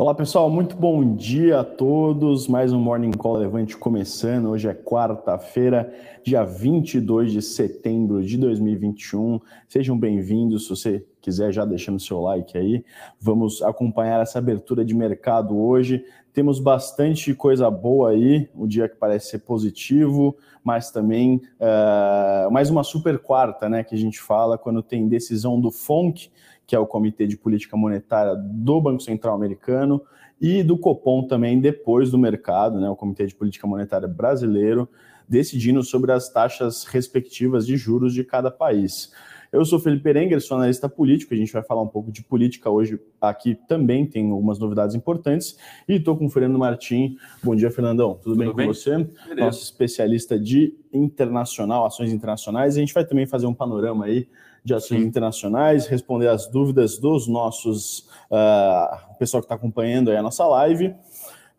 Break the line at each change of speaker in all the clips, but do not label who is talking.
Olá pessoal, muito bom dia a todos. Mais um Morning Call Levante começando. Hoje é quarta-feira, dia 22 de setembro de 2021. Sejam bem-vindos. Se você quiser, já deixando seu like aí. Vamos acompanhar essa abertura de mercado hoje. Temos bastante coisa boa aí, o dia que parece ser positivo, mas também uh, mais uma super quarta, né? Que a gente fala quando tem decisão do FONC que é o Comitê de Política Monetária do Banco Central Americano, e do Copom também, depois do mercado, né, o Comitê de Política Monetária Brasileiro, decidindo sobre as taxas respectivas de juros de cada país. Eu sou Felipe Perenger, sou analista político, a gente vai falar um pouco de política hoje aqui também, tem algumas novidades importantes, e estou com o Fernando Martim. Bom dia, Fernandão, tudo, tudo bem, bem, com você? Beleza. Nosso especialista de internacional, ações internacionais, a gente vai também fazer um panorama aí de ações Sim. internacionais, responder as dúvidas dos nossos uh, pessoal que está acompanhando aí a nossa live.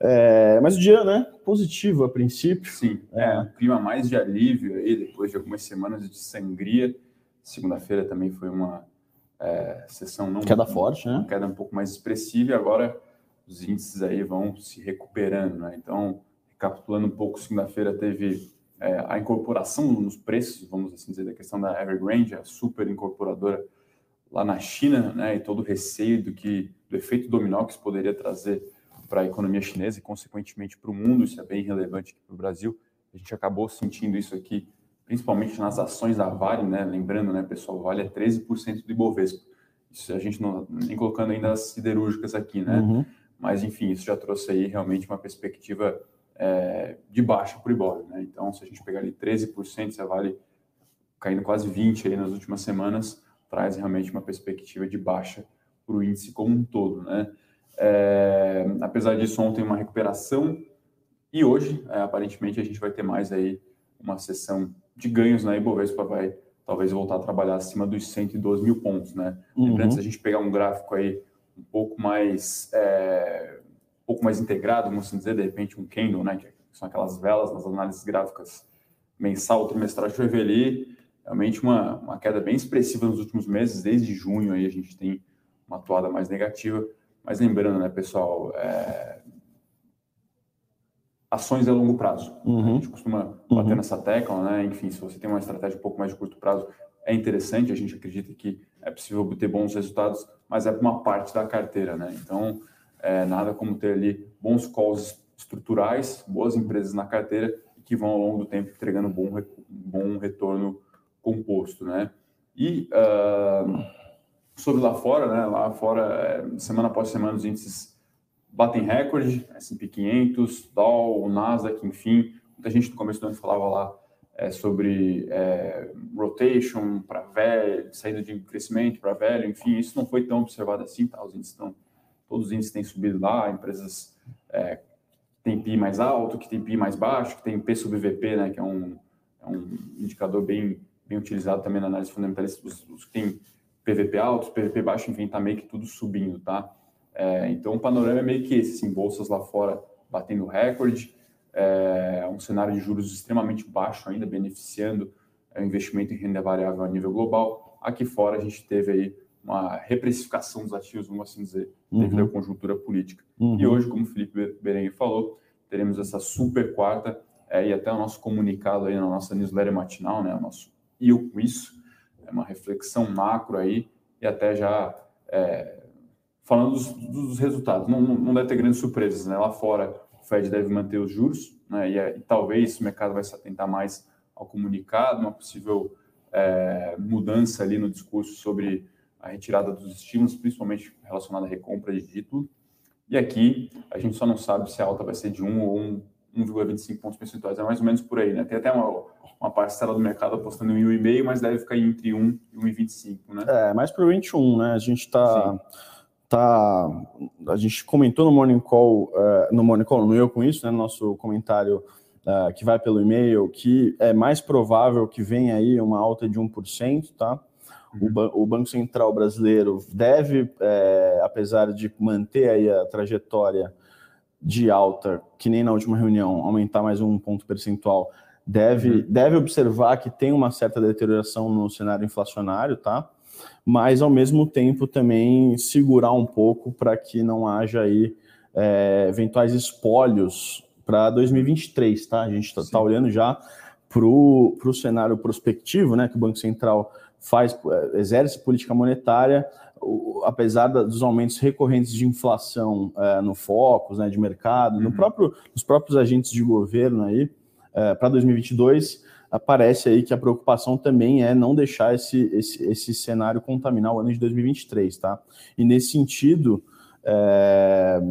É, mas o dia, né, positivo a princípio.
Sim, é, é um clima mais de alívio aí, depois de algumas semanas de sangria. Segunda-feira também foi uma é, sessão não...
Queda forte, né?
Queda um pouco mais expressiva e agora os índices aí vão se recuperando, né? Então, recapitulando um pouco, segunda-feira teve é, a incorporação nos preços, vamos assim dizer, da questão da Evergrande, a super incorporadora lá na China, né, e todo o receio do que do efeito dominó que isso poderia trazer para a economia chinesa e consequentemente para o mundo, isso é bem relevante para o Brasil. A gente acabou sentindo isso aqui, principalmente nas ações da Vale, né, lembrando, né, pessoal, Vale é 13% do Ibovespa. Isso a gente não nem colocando ainda as siderúrgicas aqui, né? Uhum. Mas enfim, isso já trouxe aí realmente uma perspectiva é, de baixa para o Ibov. Né? Então, se a gente pegar ali 13%, você vale caindo quase 20% aí nas últimas semanas, traz realmente uma perspectiva de baixa para o índice como um todo. Né? É, apesar disso, ontem uma recuperação e hoje, é, aparentemente, a gente vai ter mais aí uma sessão de ganhos na né? Ibovespa vai talvez voltar a trabalhar acima dos 112 mil pontos, né? Uhum. Lembrando, se a gente pegar um gráfico aí um pouco mais é, pouco mais integrado, vamos assim dizer, de repente um candle, né, que são aquelas velas nas análises gráficas mensal, trimestral, ver ali realmente uma, uma queda bem expressiva nos últimos meses, desde junho aí a gente tem uma atuada mais negativa, mas lembrando, né, pessoal, é... ações a longo prazo. Uhum. A gente costuma bater uhum. nessa tecla, né, enfim, se você tem uma estratégia um pouco mais de curto prazo, é interessante, a gente acredita que é possível obter bons resultados, mas é uma parte da carteira, né, então é, nada como ter ali bons calls estruturais, boas empresas na carteira que vão ao longo do tempo entregando bom, bom retorno composto, né? E uh, sobre lá fora, né? Lá fora, é, semana após semana, os índices batem recorde, S&P 500, Dow, Nasdaq, enfim. Muita gente no começo do ano falava lá é, sobre é, rotation para velho, saída de crescimento para velho, enfim, isso não foi tão observado assim, tá? Os índices estão todos os índices têm subido lá, empresas é, que têm PI mais alto, que têm PI mais baixo, que têm P sobre VP, né, que é um, é um indicador bem, bem utilizado também na análise fundamentalista, os, os que têm PVP alto, PVP baixo, enfim, está meio que tudo subindo, tá? É, então, o panorama é meio que esse, assim, bolsas lá fora batendo recorde, é, um cenário de juros extremamente baixo ainda, beneficiando é, o investimento em renda variável a nível global. Aqui fora, a gente teve aí uma reprecificação dos ativos, vamos assim dizer, devido uhum. à conjuntura política. Uhum. E hoje, como o Felipe Berengue falou, teremos essa super quarta é, e até o nosso comunicado aí na nossa newsletter matinal, né, o nosso eu com isso, é uma reflexão macro aí e até já é, falando dos, dos resultados. Não, não, não, deve ter grandes surpresas, né? Lá fora, o Fed deve manter os juros, né? E, e talvez o mercado vai se atentar mais ao comunicado, uma possível é, mudança ali no discurso sobre a retirada dos estímulos, principalmente relacionada à recompra de título. E aqui a gente só não sabe se a alta vai ser de 1 ou 1,25 pontos percentuais, é mais ou menos por aí, né? Tem até uma, uma parcela do mercado apostando em 1,5, mas deve ficar entre 1 e 1,25, né?
É, mais para o 21, né? A gente está tá a gente comentou no Morning Call, uh, no Morning Call, no eu com isso, né, no nosso comentário uh, que vai pelo e-mail, que é mais provável que venha aí uma alta de 1%, tá? O, o, Banco Central brasileiro deve, é, apesar de manter aí a trajetória de alta, que nem na última reunião, aumentar mais um ponto percentual, deve, uhum. deve observar que tem uma certa deterioração no cenário inflacionário, tá? Mas ao mesmo tempo também segurar um pouco para que não haja aí é, eventuais espólios para 2023, tá? A gente está tá olhando já para o cenário prospectivo, né? Que o Banco Central faz, é, exerce política monetária, o, apesar da, dos aumentos recorrentes de inflação é, no foco, né, de mercado, uhum. no próprio, nos próprios agentes de governo aí, é, para 2022, aparece aí que a preocupação também é não deixar esse, esse, esse cenário contaminar o ano de 2023, tá? E nesse sentido, é,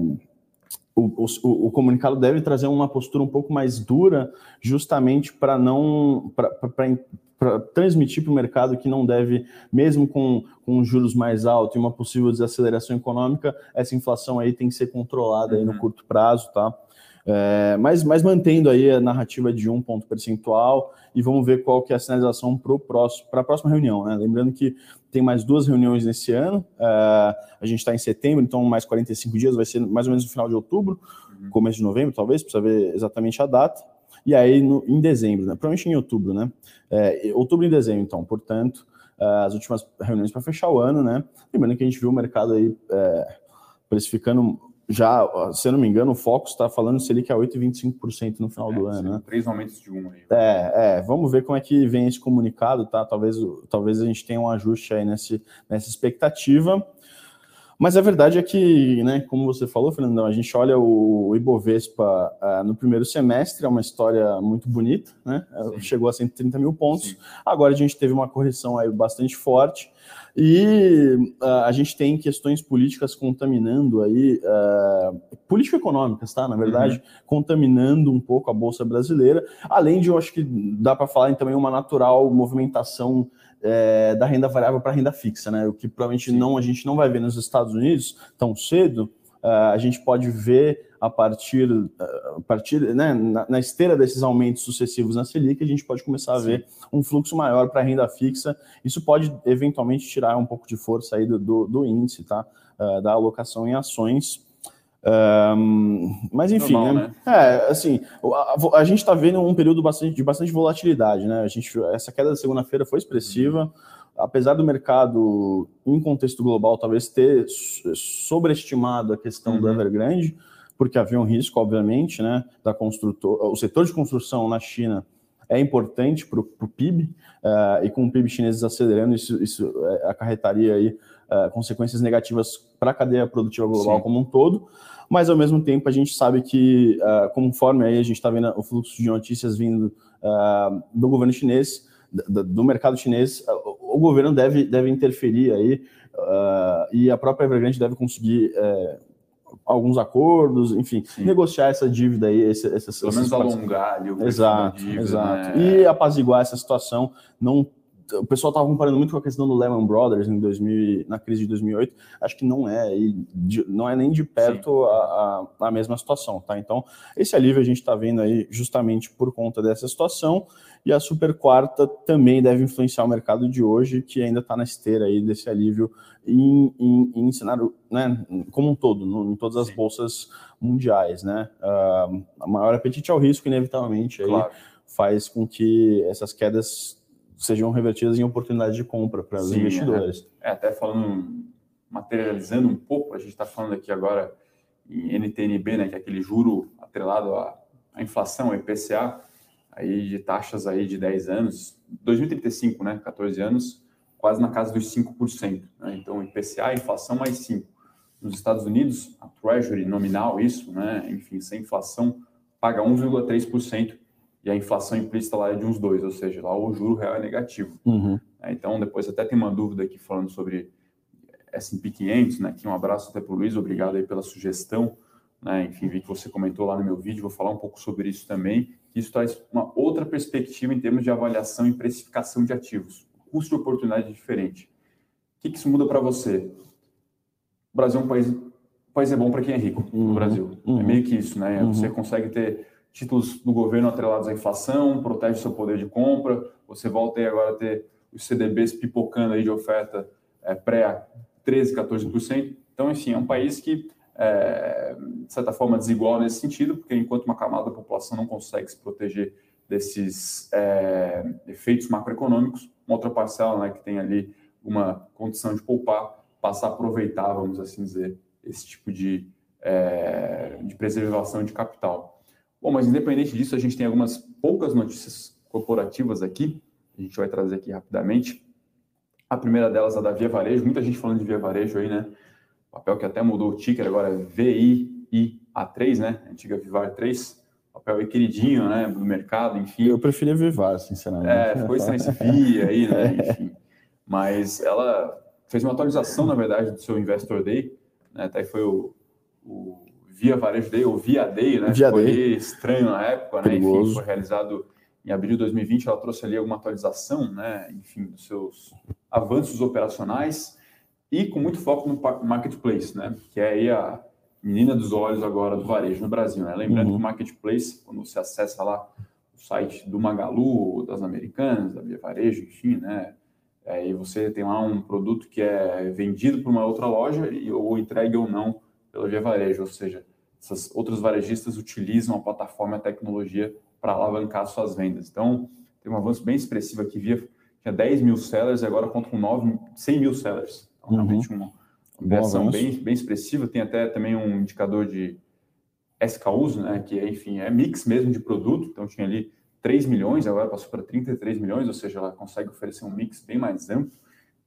o, o, o, comunicado deve trazer uma postura um pouco mais dura, justamente para não para transmitir para o mercado que não deve, mesmo com, com juros mais altos e uma possível desaceleração econômica, essa inflação aí tem que ser controlada aí no uhum. curto prazo, tá? É, mas, mas mantendo aí a narrativa de um ponto percentual e vamos ver qual que é a sinalização para a próxima reunião. Né? Lembrando que tem mais duas reuniões nesse ano, é, a gente está em setembro, então mais 45 dias, vai ser mais ou menos no final de outubro, uhum. começo de novembro, talvez, precisa ver exatamente a data. E aí no, em dezembro, né? provavelmente em outubro, né? É, outubro e dezembro, então, portanto, é, as últimas reuniões para fechar o ano, né? Lembrando que a gente viu o mercado aí é, precificando já, se eu não me engano, o Focus está falando Selic a 8,25% no final é, do ano. Né?
Três aumentos de um aí.
É, é, vamos ver como é que vem esse comunicado, tá? Talvez, talvez a gente tenha um ajuste aí nesse, nessa expectativa. Mas a verdade é que, né, como você falou, Fernandão, a gente olha o Ibovespa uh, no primeiro semestre, é uma história muito bonita, né? Sim. Chegou a 130 mil pontos. Sim. Agora a gente teve uma correção aí bastante forte. E uh, a gente tem questões políticas contaminando aí, uh, político-econômicas, tá? Na verdade, uhum. contaminando um pouco a Bolsa Brasileira, além de, eu acho que dá para falar também uma natural movimentação é, da renda variável para renda fixa, né? O que provavelmente não a gente não vai ver nos Estados Unidos tão cedo, uh, a gente pode ver a partir, a partir né, na, na, esteira desses aumentos sucessivos na Selic, a gente pode começar a Sim. ver um fluxo maior para a renda fixa. Isso pode eventualmente tirar um pouco de força aí do, do, do índice, tá? Uh, da alocação em ações. Um, mas enfim, Normal, né? né? É, assim, a, a gente está vendo um período bastante, de bastante volatilidade, né? A gente, essa queda da segunda-feira foi expressiva. Uhum. Apesar do mercado, em contexto global, talvez ter sobreestimado a questão uhum. do Evergrande, porque havia um risco, obviamente, né, da construtor, o setor de construção na China é importante para o PIB, uh, eh, e com o PIB chinês acelerando, isso, isso eh, acarretaria aí, uh, consequências negativas para a cadeia produtiva global Sim. como um todo, mas ao mesmo tempo a gente sabe que, uh, conforme aí a gente está vendo o fluxo de notícias vindo do governo chinês, do, do mercado chinês, o governo deve, deve interferir aí, e a própria Evergrande deve conseguir alguns acordos, enfim, Sim. negociar essa dívida aí, esse, essas,
Pelo menos alongar ali
o Exato, dívida, exato. Né? E apaziguar essa situação, não o pessoal estava comparando muito com a questão do Lehman Brothers em 2000, na crise de 2008. Acho que não é, não é nem de perto a, a, a, mesma situação, tá? Então, esse alívio a gente está vendo aí justamente por conta dessa situação. E a super quarta também deve influenciar o mercado de hoje, que ainda está na esteira aí desse alívio em, em, em cenário, né, como um todo, no, em todas as Sim. bolsas mundiais, né? Uh, maior apetite ao risco, inevitavelmente, aí claro. faz com que essas quedas sejam revertidas em oportunidades de compra para os investidores.
É. é, até falando, materializando um pouco, a gente está falando aqui agora em NTNB, né, que é aquele juro atrelado à, à inflação, IPCA, aí de taxas aí de 10 anos, 2035, né, 14 anos, quase na casa dos 5%. Né? Então, IPCA, inflação mais 5%. Nos Estados Unidos, a Treasury nominal, isso, né? enfim, sem inflação, paga 1,3% e a inflação implícita lá é de uns 2%, ou seja, lá o juro real é negativo. Uhum. É, então, depois até tem uma dúvida aqui falando sobre S&P 500, né? Aqui um abraço até para o Luiz, obrigado aí pela sugestão. Né? Enfim, vi que você comentou lá no meu vídeo, vou falar um pouco sobre isso também. Isso traz uma outra perspectiva em termos de avaliação e precificação de ativos. Custo de oportunidade diferente. O que, que isso muda para você? O Brasil é um país, o país é bom para quem é rico no uhum, Brasil. É uhum, é meio que isso, né? Uhum. Você consegue ter títulos do governo atrelados à inflação, protege seu poder de compra, você volta aí agora a ter os CDBs pipocando aí de oferta é, pré a 13%, 14%. Então, enfim, é um país que, é, de certa forma, desigual nesse sentido, porque enquanto uma camada da população não consegue se proteger desses é, efeitos macroeconômicos, uma outra parcela né, que tem ali uma condição de poupar, passa a aproveitar, vamos assim dizer, esse tipo de, é, de preservação de capital. Bom, mas independente disso, a gente tem algumas poucas notícias corporativas aqui, a gente vai trazer aqui rapidamente. A primeira delas é a da Via Varejo, muita gente falando de Via Varejo aí, né? Papel que até mudou o ticker, agora é VIA3, né? Antiga Vivar 3 papel aí queridinho, né, do mercado, enfim.
Eu preferia Vivar, sinceramente.
É, ficou estranho esse VIA aí, né, enfim. Mas ela fez uma atualização, na verdade, do seu Investor Day, né, até foi o, o Via Varejo Day, ou Via Day, né,
Via
foi
Day.
estranho na época, né, enfim, foi realizado em abril de 2020, ela trouxe ali alguma atualização, né, enfim, dos seus avanços operacionais e com muito foco no marketplace, né, que é aí a menina dos olhos agora do varejo no Brasil, né? Lembrando uhum. que o marketplace, quando você acessa lá o site do Magalu, das Americanas, da Via Varejo, enfim, né? É, e você tem lá um produto que é vendido por uma outra loja e, ou entregue ou não pela Via Varejo, ou seja, essas outros varejistas utilizam a plataforma e a tecnologia para alavancar suas vendas. Então, tem um avanço bem expressivo aqui, via tinha 10 mil sellers e agora conta com 9, 100 mil sellers. Então, uhum. realmente um, Variação bem, bem expressiva, tem até também um indicador de SKUs, né, que é, enfim, é mix mesmo de produto, então tinha ali 3 milhões, agora passou para 33 milhões, ou seja, ela consegue oferecer um mix bem mais amplo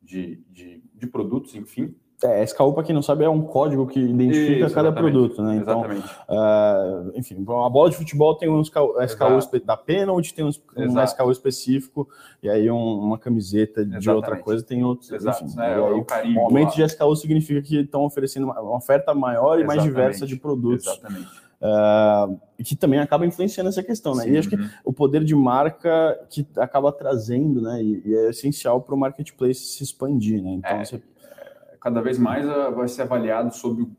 de, de, de produtos, enfim.
É, SKU, para quem não sabe, é um código que identifica Isso, cada produto, né? Então,
exatamente.
Uh, enfim, a bola de futebol tem um SKU, SKU da penalty, tem um, um SKU específico, e aí um, uma camiseta de exatamente. outra coisa tem outros.
Exato,
enfim,
é, o, carimbo,
o aumento de SKU significa que estão oferecendo uma, oferta maior e exatamente. mais diversa de produtos.
Exatamente.
Uh, que também acaba influenciando essa questão, né? Sim, e acho uhum. que o poder de marca que acaba trazendo, né? E, e é essencial para o marketplace se expandir, né?
Então, é. você cada vez mais uh, vai ser avaliado sobre o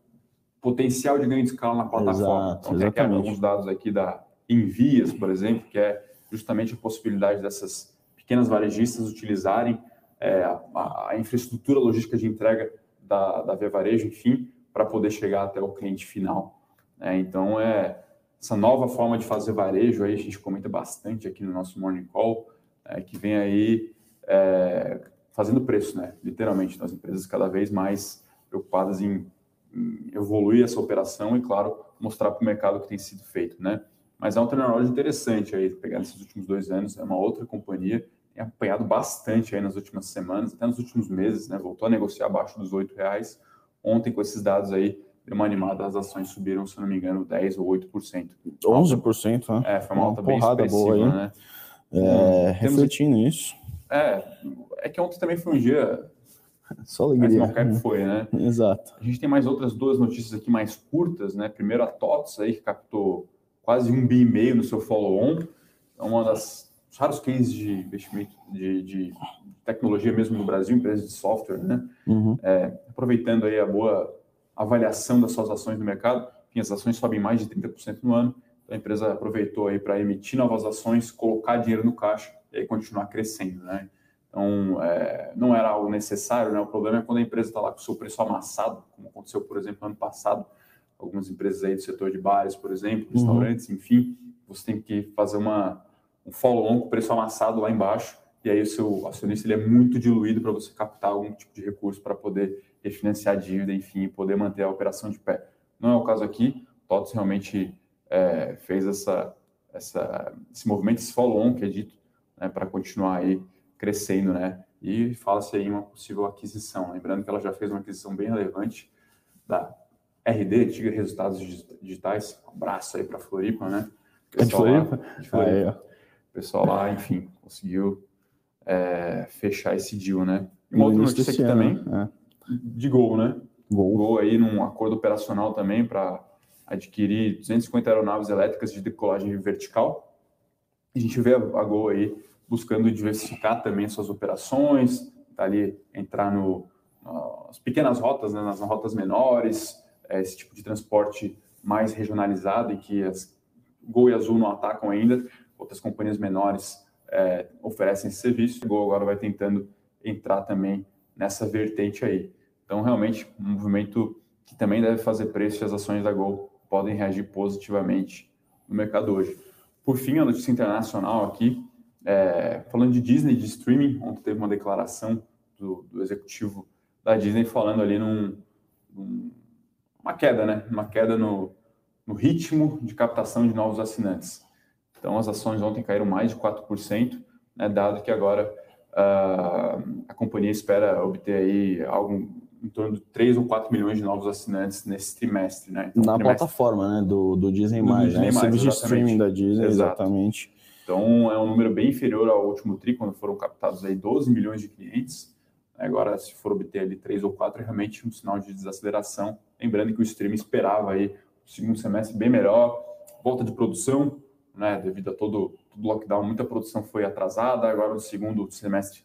potencial de ganho de escala na plataforma.
Exato,
então, tem aqui alguns dados aqui da Envias, por exemplo, que é justamente a possibilidade dessas pequenas varejistas utilizarem é, a, a, infraestrutura logística de entrega da, da Via Varejo, enfim, para poder chegar até o cliente final. É, então, é essa nova forma de fazer varejo, aí a gente comenta bastante aqui no nosso Morning Call, é, que vem aí é, fazendo preço, né? Literalmente, então, as empresas cada vez mais preocupadas em, em evoluir essa operação e, claro, mostrar para o mercado o que tem sido feito, né? Mas é um turnaround interessante aí, pegar nesses últimos dois anos, é uma outra companhia, tem apanhado bastante aí nas últimas semanas, até nos últimos meses, né? Voltou a negociar abaixo dos R$ reais. Ontem, com esses dados aí, deu uma animada, as ações subiram, se não me engano, 10% ou 8%.
11%,
né? É, foi uma, uma alta bem expressiva, boa aí. né?
É, refletindo isso.
É, é que ontem também foi um dia.
Só alegria.
Mas não que foi, né?
Exato.
A gente tem mais outras duas notícias aqui mais curtas, né? Primeiro a TOTS aí, que captou quase um bi e meio no seu follow-on. É uma das raros cases de investimento de, de, tecnologia mesmo no Brasil, empresas de software, né?
Uhum.
É, aproveitando aí a boa avaliação das suas ações no mercado, enfim, as ações sobem mais de 30% no ano, então a empresa aproveitou aí para emitir novas ações, colocar dinheiro no caixa e aí continuar crescendo, né? Então, é, não era algo necessário, né? O problema é quando a empresa está lá com o seu preço amassado, como aconteceu, por exemplo, ano passado, algumas empresas aí do setor de bares, por exemplo, uhum. restaurantes, uhum. enfim, você tem que fazer uma, um follow-on com o preço amassado lá embaixo, e aí o seu acionista ele é muito diluído para você captar algum tipo de recurso para poder refinanciar a dívida, enfim, poder manter a operação de pé. Não é o caso aqui, o TOTS realmente é, fez essa, essa, esse movimento, esse follow-on que é dito, né, para continuar aí crescendo, né? E fala-se aí uma possível aquisição. Lembrando que ela já fez uma aquisição bem relevante da RD, antiga Resultados Digitais. Um abraço aí para Floripa, né?
É de Floripa? Lá, de
Floripa. É. O pessoal lá, enfim, conseguiu é, fechar esse deal, né? E uma outra notícia aqui também, é. de Gol, né?
Gol.
Gol aí num acordo operacional também para adquirir 250 aeronaves elétricas de decolagem vertical. A gente vê a Gol aí buscando diversificar também suas operações, tá ali entrar no, nas pequenas rotas, né, nas rotas menores, é, esse tipo de transporte mais regionalizado e que as Gol e Azul não atacam ainda, outras companhias menores é, oferecem esse serviço. O Gol agora vai tentando entrar também nessa vertente aí. Então, realmente, um movimento que também deve fazer preço e as ações da Gol podem reagir positivamente no mercado hoje. Por fim, a notícia internacional aqui, é, falando de Disney, de streaming, ontem teve uma declaração do, do executivo da Disney falando ali num, num, uma queda, né? Uma queda no, no ritmo de captação de novos assinantes. Então, as ações ontem caíram mais de 4%, né, dado que agora uh, a companhia espera obter aí algo em torno de 3 ou 4 milhões de novos assinantes nesse trimestre. Né?
Então,
Na
trimestre... plataforma né? do, do Disney+, do Disney né? serviço de streaming da Disney, Exato. exatamente.
Então, é um número bem inferior ao último tri, quando foram captados aí 12 milhões de clientes. Agora, se for obter ali 3 ou 4, é realmente um sinal de desaceleração. Lembrando que o streaming esperava aí o segundo semestre bem melhor, volta de produção, né? devido a todo, todo lockdown, muita produção foi atrasada. Agora, no segundo semestre,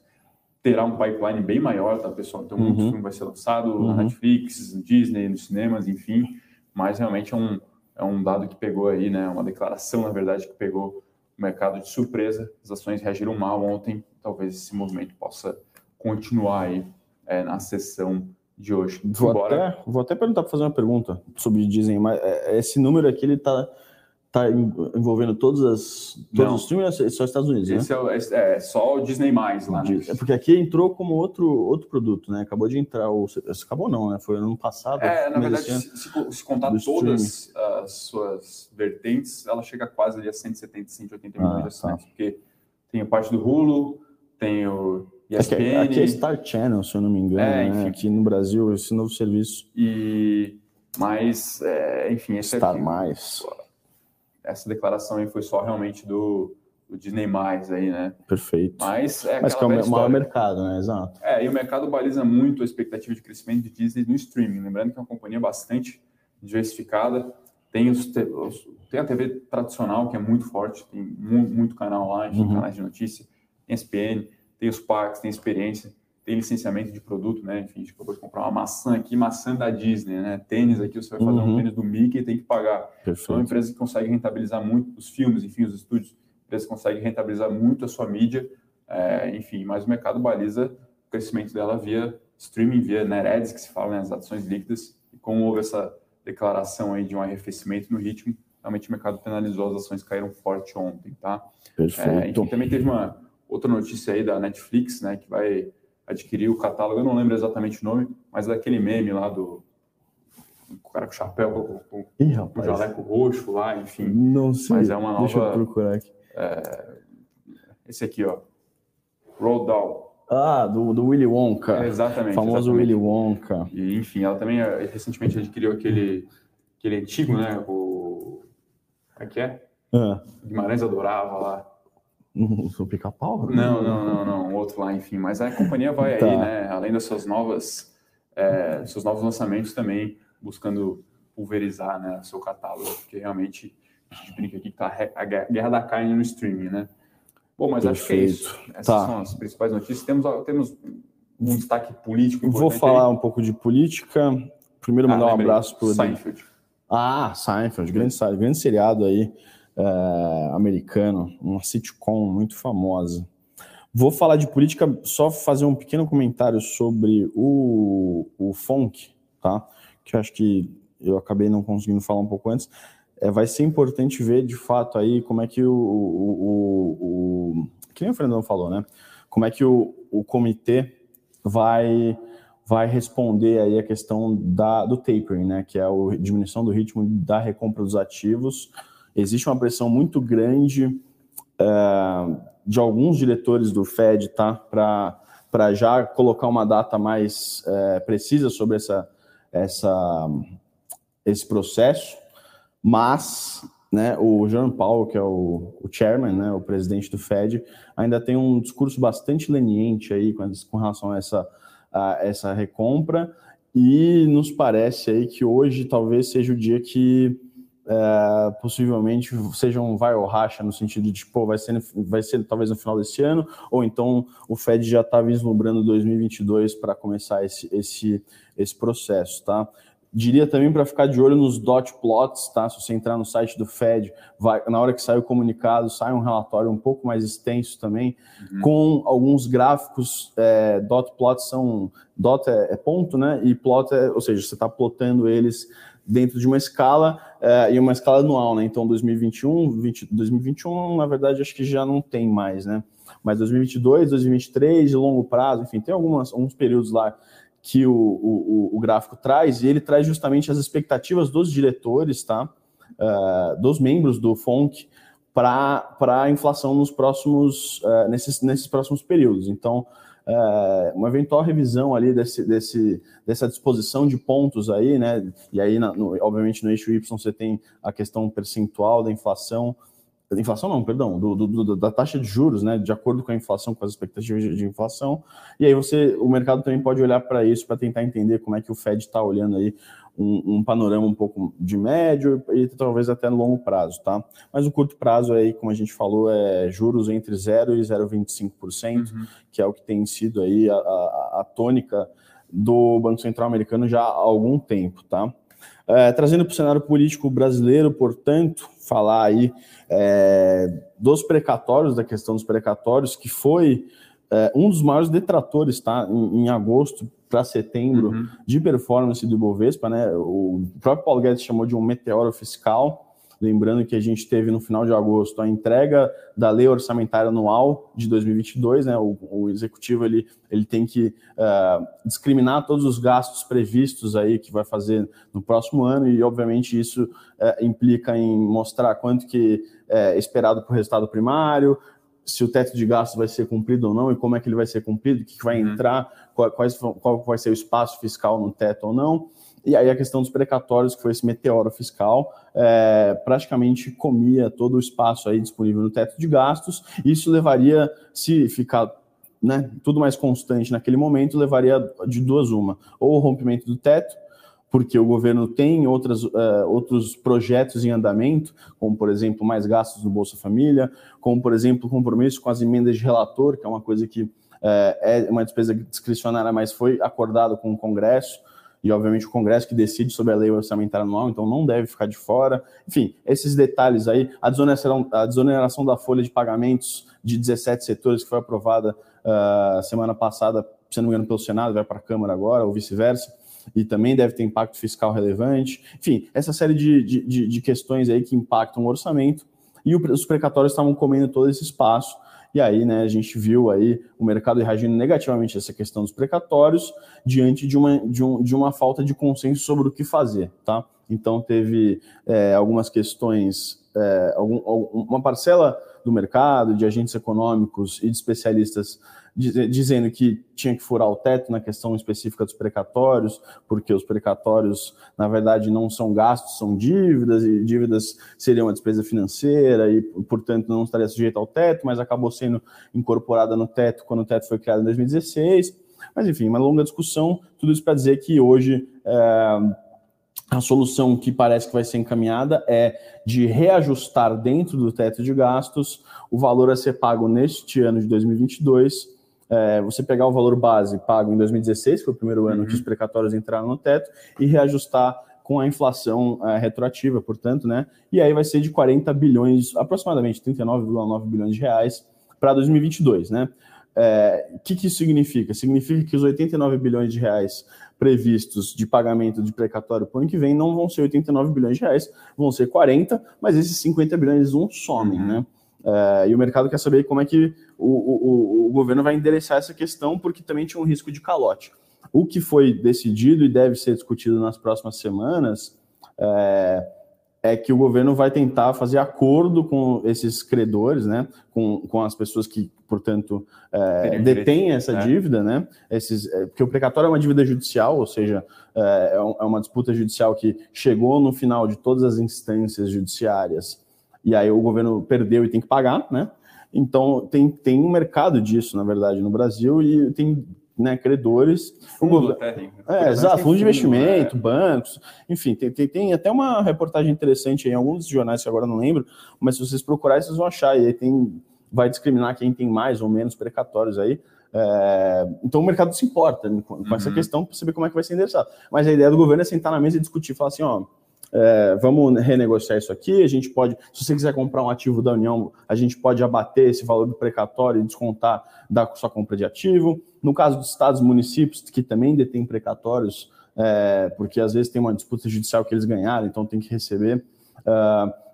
terá um pipeline bem maior, tá, pessoal? Então, uhum. filme vai ser lançado uhum. na Netflix, no Disney, nos cinemas, enfim. Mas realmente é um, é um dado que pegou aí, né? Uma declaração, na verdade, que pegou mercado de surpresa. As ações reagiram mal ontem. Talvez esse movimento possa continuar aí é, na sessão de hoje.
Vou, até, vou até perguntar para fazer uma pergunta sobre Disney, mas é, esse número aqui ele está Tá envolvendo todas as, todos Não. os streamers, é só Estados Unidos,
Esse né? É, é, só o Disney+, lá. Né?
É porque aqui entrou como outro, outro produto, né? Acabou de entrar, o, acabou não, né? Foi ano passado.
É, na verdade, se, se, contar todas as suas vertentes, ela chega quase ali a 170, 180 milhões ah, de assinantes, tá. porque tem a parte do Hulu, tem o ESPN...
Aqui, aqui é Star Channel, se eu não me engano, é, né? Aqui no Brasil, esse novo serviço.
E... Mas, é, enfim... Esse
Star
aqui,
Mais
essa declaração aí foi só realmente do, do Disney+, aí, né?
Perfeito.
Mas é
Mas que é o maior mercado, né? Exato.
É, e o mercado baliza muito a expectativa de crescimento de Disney no streaming. Lembrando que é uma companhia bastante diversificada. Tem, os, tem a TV tradicional, que é muito forte, tem muito, muito canal lá, uhum. canais de notícia, tem SPN, tem os parques, tem experiência tem licenciamento de produto, né? Enfim, a gente acabou de comprar uma maçã aqui, maçã da Disney, né? Tênis aqui, você vai fazer uhum. um tênis do Mickey e tem que pagar. Perfeito. Então, é uma empresa que consegue rentabilizar muito os filmes, enfim, os estúdios, empresa consegue rentabilizar muito a sua mídia, é, enfim, mas o mercado baliza o crescimento dela via streaming, via net que se fala, né? As ações líquidas, e como houve essa declaração aí de um arrefecimento no ritmo, realmente o mercado penalizou, as ações caíram forte ontem, tá?
Perfeito. É,
enfim, também teve uma outra notícia aí da Netflix, né, que vai adquirir o catálogo, eu não lembro exatamente o nome, mas é daquele meme lá do o cara com chapéu, com, com, Ih, com jaleco roxo lá, enfim.
Não sei.
Mas é uma nova.
Deixa eu procurar aqui.
É, esse aqui, ó. Roll Down.
Ah, do, do Willy Wonka.
É, exatamente.
O famoso
exatamente.
Willy Wonka.
E, enfim, ela também é, recentemente adquiriu aquele, aquele antigo, né? O. Como é que é? Ah. Guimarães adorava lá.
O pica-pau?
Não, não, não, não, outro lá, enfim. Mas a companhia vai tá. aí, né? Além das suas novas, é, seus novos lançamentos também buscando pulverizar, né, seu catálogo, porque realmente a gente brinca aqui que tá a guerra da carne no streaming, né? Bom, mas Perfeito. acho que é isso. Essas tá. são as principais notícias. Temos, temos um destaque político
Vou falar aí. um pouco de política. Primeiro mandar ah, um abraço para o
Seinfeld.
Ah, Seinfeld, grande, grande seriado aí é, americano, uma sitcom muito famosa. Vou falar de política, só fazer um pequeno comentário sobre o, o FONC, tá? Que eu acho que eu acabei não conseguindo falar um pouco antes. É, vai ser importante ver de fato aí como é que o, o, o, o que nem o Fernando falou, né? Como é que o, o comitê vai vai responder aí a questão da, do tapering, né? Que é a diminuição do ritmo da recompra dos ativos existe uma pressão muito grande uh, de alguns diretores do Fed, tá? Para já colocar uma data mais uh, precisa sobre essa, essa, esse processo, mas né, o Jerome Powell, que é o, o chairman, né, o presidente do Fed, ainda tem um discurso bastante leniente aí com, com relação a essa, a essa recompra, e nos parece aí que hoje talvez seja o dia que é, possivelmente seja um vai ou racha no sentido de, pô, vai ser, vai ser talvez no final desse ano, ou então o Fed já está vislumbrando 2022 para começar esse, esse, esse processo, tá? Diria também para ficar de olho nos dot plots, tá? Se você entrar no site do Fed, vai, na hora que sai o comunicado, sai um relatório um pouco mais extenso também, uhum. com alguns gráficos. É, dot plots são. Dot é, é, ponto, né? E plot é, ou seja, você está plotando eles dentro de uma escala é, e uma escala anual, né? Então 2021, 20, 2021, na verdade, acho que já não tem mais, né? Mas 2022, 2023, de longo prazo, enfim, tem algumas, alguns períodos lá que o, o, o, gráfico traz, e ele traz justamente as expectativas dos diretores, tá? Uh, dos membros do FONC para a inflação nos próximos, uh, nesses, nesses próximos períodos. Então, uh, uma eventual revisão ali desse, desse, dessa disposição de pontos aí, né? E aí, na, no, obviamente, no eixo Y você tem a questão percentual da inflação, inflação não, perdão, do, do, do, da taxa de juros, né, de acordo com a inflação, com as expectativas de, de inflação, e aí você, o mercado também pode olhar para isso para tentar entender como é que o Fed está olhando aí um, um, panorama um pouco de médio e talvez até no longo prazo, tá? Mas o curto prazo aí, como a gente falou, é juros entre 0 e 0,25%, uhum. que é o que tem sido aí a, a, a tônica do Banco Central americano já há algum tempo, tá? É, trazendo para o cenário político brasileiro, portanto, falar aí é, dos precatórios, da questão dos precatórios, que foi é, um dos maiores detratores, tá? Em, em agosto para setembro uhum. de performance do Ibovespa, né? O próprio Paulo Guedes chamou de um meteoro fiscal. Lembrando que a gente teve no final de agosto a entrega da lei orçamentária anual de 2022, né? O, o executivo ele, ele tem que uh, discriminar todos os gastos previstos aí que vai fazer no próximo ano e, obviamente, isso uh, implica em mostrar quanto que é esperado para o resultado primário, se o teto de gastos vai ser cumprido ou não e como é que ele vai ser cumprido, o que vai uhum. entrar, qual, quais, qual vai ser o espaço fiscal no teto ou não. E aí a questão dos precatórios, que foi esse meteoro fiscal, é, praticamente comia todo o espaço aí disponível no teto de gastos. Isso levaria, se ficar né, tudo mais constante naquele momento, levaria de duas uma. Ou o rompimento do teto, porque o governo tem outras, uh, outros projetos em andamento, como, por exemplo, mais gastos no Bolsa Família, como, por exemplo, compromisso com as emendas de relator, que é uma coisa que uh, é uma despesa discricionária, mas foi acordado com o Congresso e, obviamente, o Congresso que decide sobre a lei orçamentária anual, então não deve ficar de fora. Enfim, esses detalhes aí, a desoneração, a desoneração da folha de pagamentos de 17 setores que foi aprovada uh, semana passada, se não me engano, pelo Senado, vai para a Câmara agora, ou vice-versa, e também deve ter impacto fiscal relevante. Enfim, essa série de, de, de questões aí que impactam o orçamento, e os precatórios estavam comendo todo esse espaço, e aí, né, a gente viu aí o mercado reagindo negativamente a essa questão dos precatórios diante de uma, de, um, de uma falta de consenso sobre o que fazer, tá? Então teve é, algumas questões, é, algum, uma parcela do mercado, de agentes econômicos e de especialistas dizendo que tinha que furar o teto na questão específica dos precatórios, porque os precatórios, na verdade, não são gastos, são dívidas, e dívidas seriam uma despesa financeira e, portanto, não estaria sujeito ao teto, mas acabou sendo incorporada no teto quando o teto foi criado em 2016. Mas, enfim, uma longa discussão, tudo isso para dizer que hoje. É, a solução que parece que vai ser encaminhada é de reajustar dentro do teto de gastos o valor a ser pago neste ano de 2022 é, você pegar o valor base pago em 2016, que foi o primeiro ano uhum. que os precatórios entraram no teto, e reajustar com a inflação é, retroativa, portanto, né? E aí vai ser de 40 bilhões, aproximadamente 39,9 bilhões de reais para 2022, né? O é, que, que isso significa? Significa que os 89 bilhões de reais previstos de pagamento de precatório para o ano que vem não vão ser 89 bilhões de reais, vão ser 40, mas esses 50 bilhões não somem, uhum. né? É, e o mercado quer saber como é que o, o, o governo vai endereçar essa questão, porque também tinha um risco de calote. O que foi decidido e deve ser discutido nas próximas semanas é, é que o governo vai tentar fazer acordo com esses credores, né, com, com as pessoas que, portanto, é, detêm essa né? dívida, né, esses, é, porque o precatório é uma dívida judicial, ou seja, é, é, é uma disputa judicial que chegou no final de todas as instâncias judiciárias e aí o governo perdeu e tem que pagar, né? Então tem, tem um mercado disso, na verdade, no Brasil, e tem né, credores.
Fundo o né?
É, exato, fundo de investimento, é. bancos, enfim, tem, tem, tem, até uma reportagem interessante em alguns jornais que agora não lembro, mas se vocês procurarem, vocês vão achar. E aí tem vai discriminar quem tem mais ou menos precatórios aí. É, então o mercado se importa com, uhum. essa questão para saber como é que vai ser endereçado. Mas a ideia do governo é sentar na mesa e discutir, falar assim, ó, é, vamos renegociar isso aqui, a gente pode, se você quiser comprar um ativo da União, a gente pode abater esse valor do precatório e descontar da sua compra de ativo. No caso dos estados e municípios, que também detêm precatórios, é, porque às vezes tem uma disputa judicial que eles ganharam, então tem que receber. Uh,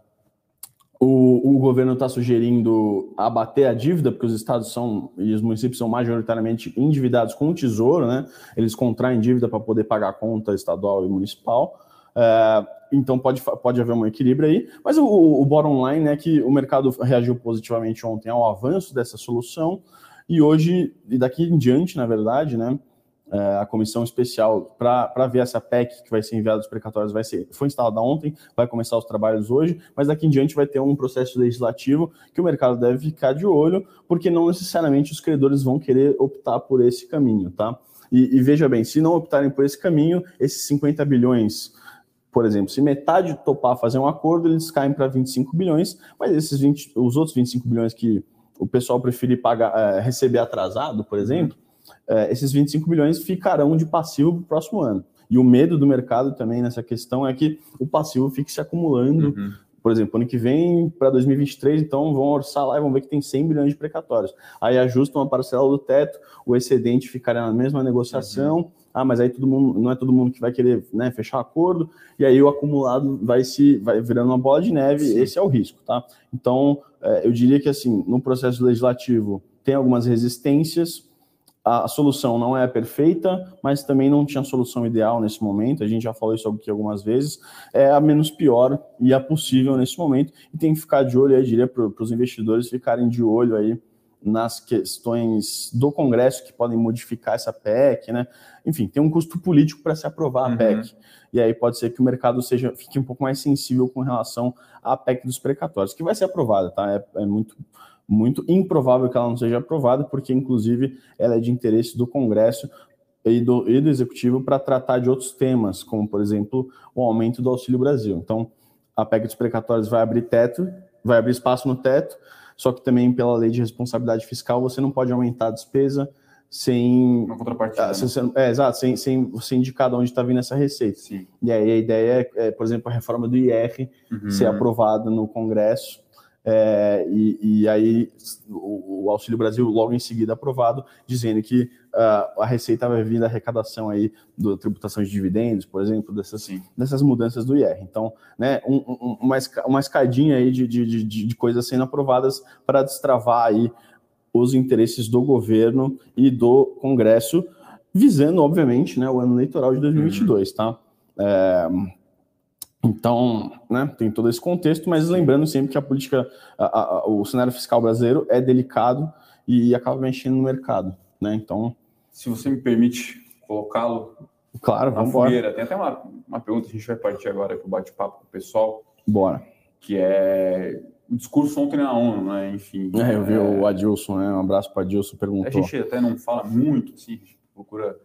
o, o, governo está sugerindo abater a dívida, porque os estados são e os municípios são majoritariamente endividados com o tesouro, né? Eles contraem dívida para poder pagar a conta estadual e municipal. Uh, então pode, pode haver um equilíbrio aí. Mas o, o bottom line é que o mercado reagiu positivamente ontem ao avanço dessa solução e hoje, e daqui em diante, na verdade, né? É, a comissão especial para ver essa PEC que vai ser enviada aos precatórios vai ser, foi instalada ontem, vai começar os trabalhos hoje, mas daqui em diante vai ter um processo legislativo que o mercado deve ficar de olho, porque não necessariamente os credores vão querer optar por esse caminho, tá? E, e veja bem, se não optarem por esse caminho, esses 50 bilhões por exemplo, se metade topar fazer um acordo, eles caem para 25 bilhões, mas esses 20, os outros 25 bilhões que o pessoal preferir pagar, é, receber atrasado, por exemplo, é, esses 25 bilhões ficarão de passivo para o próximo ano. E o medo do mercado também nessa questão é que o passivo fique se acumulando. Uhum. Por exemplo, ano que vem, para 2023, então vão orçar lá e vão ver que tem 100 bilhões de precatórios. Aí ajustam a parcela do teto, o excedente ficará na mesma negociação. Uhum ah, mas aí todo mundo, não é todo mundo que vai querer né, fechar acordo, e aí o acumulado vai se vai virando uma bola de neve, Sim. esse é o risco, tá? Então, é, eu diria que assim, no processo legislativo tem algumas resistências, a solução não é perfeita, mas também não tinha solução ideal nesse momento. A gente já falou isso aqui algumas vezes. É a menos pior e a possível nesse momento. E tem que ficar de olho aí, diria, para os investidores ficarem de olho aí nas questões do Congresso que podem modificar essa PEC, né? Enfim, tem um custo político para se aprovar uhum. a PEC. E aí pode ser que o mercado seja fique um pouco mais sensível com relação à PEC dos precatórios, que vai ser aprovada, tá? É, é muito muito improvável que ela não seja aprovada, porque inclusive ela é de interesse do Congresso e do, e do Executivo para tratar de outros temas, como por exemplo o aumento do Auxílio Brasil. Então, a PEC dos precatórios vai abrir teto, vai abrir espaço no teto, só que também pela lei de responsabilidade fiscal você não pode aumentar a despesa sem.
Uma contrapartida. Ah,
sem, né? é, exato, sem, sem você indicar de onde está vindo essa receita.
Sim.
E aí a ideia é, é, por exemplo, a reforma do IR uhum. ser aprovada no Congresso é, e, e, aí o, Auxílio Brasil logo em seguida aprovado, dizendo que uh, a receita vai vir da arrecadação aí da tributação de dividendos, por exemplo, dessas, dessas mudanças do IR. Então, né, um, um, uma, uma escadinha aí de, de, de, de coisas sendo aprovadas para destravar aí os interesses do governo e do Congresso, visando, obviamente, né, o ano eleitoral de 2022, uhum. tá? É, então, né, tem todo esse contexto, mas lembrando sempre que a política, a, a, o cenário fiscal brasileiro é delicado e acaba mexendo no mercado, né? Então,
se você me permite colocá-lo
claro,
na vamos fogueira, embora. tem até uma, uma pergunta que a gente vai partir agora para o bate-papo com o pessoal.
Bora.
Que é o discurso ontem na ONU, né? Enfim.
É, eu vi é... o Adilson, né? Um abraço para o Adilson, perguntou. A
gente até não fala muito, assim, a gente procura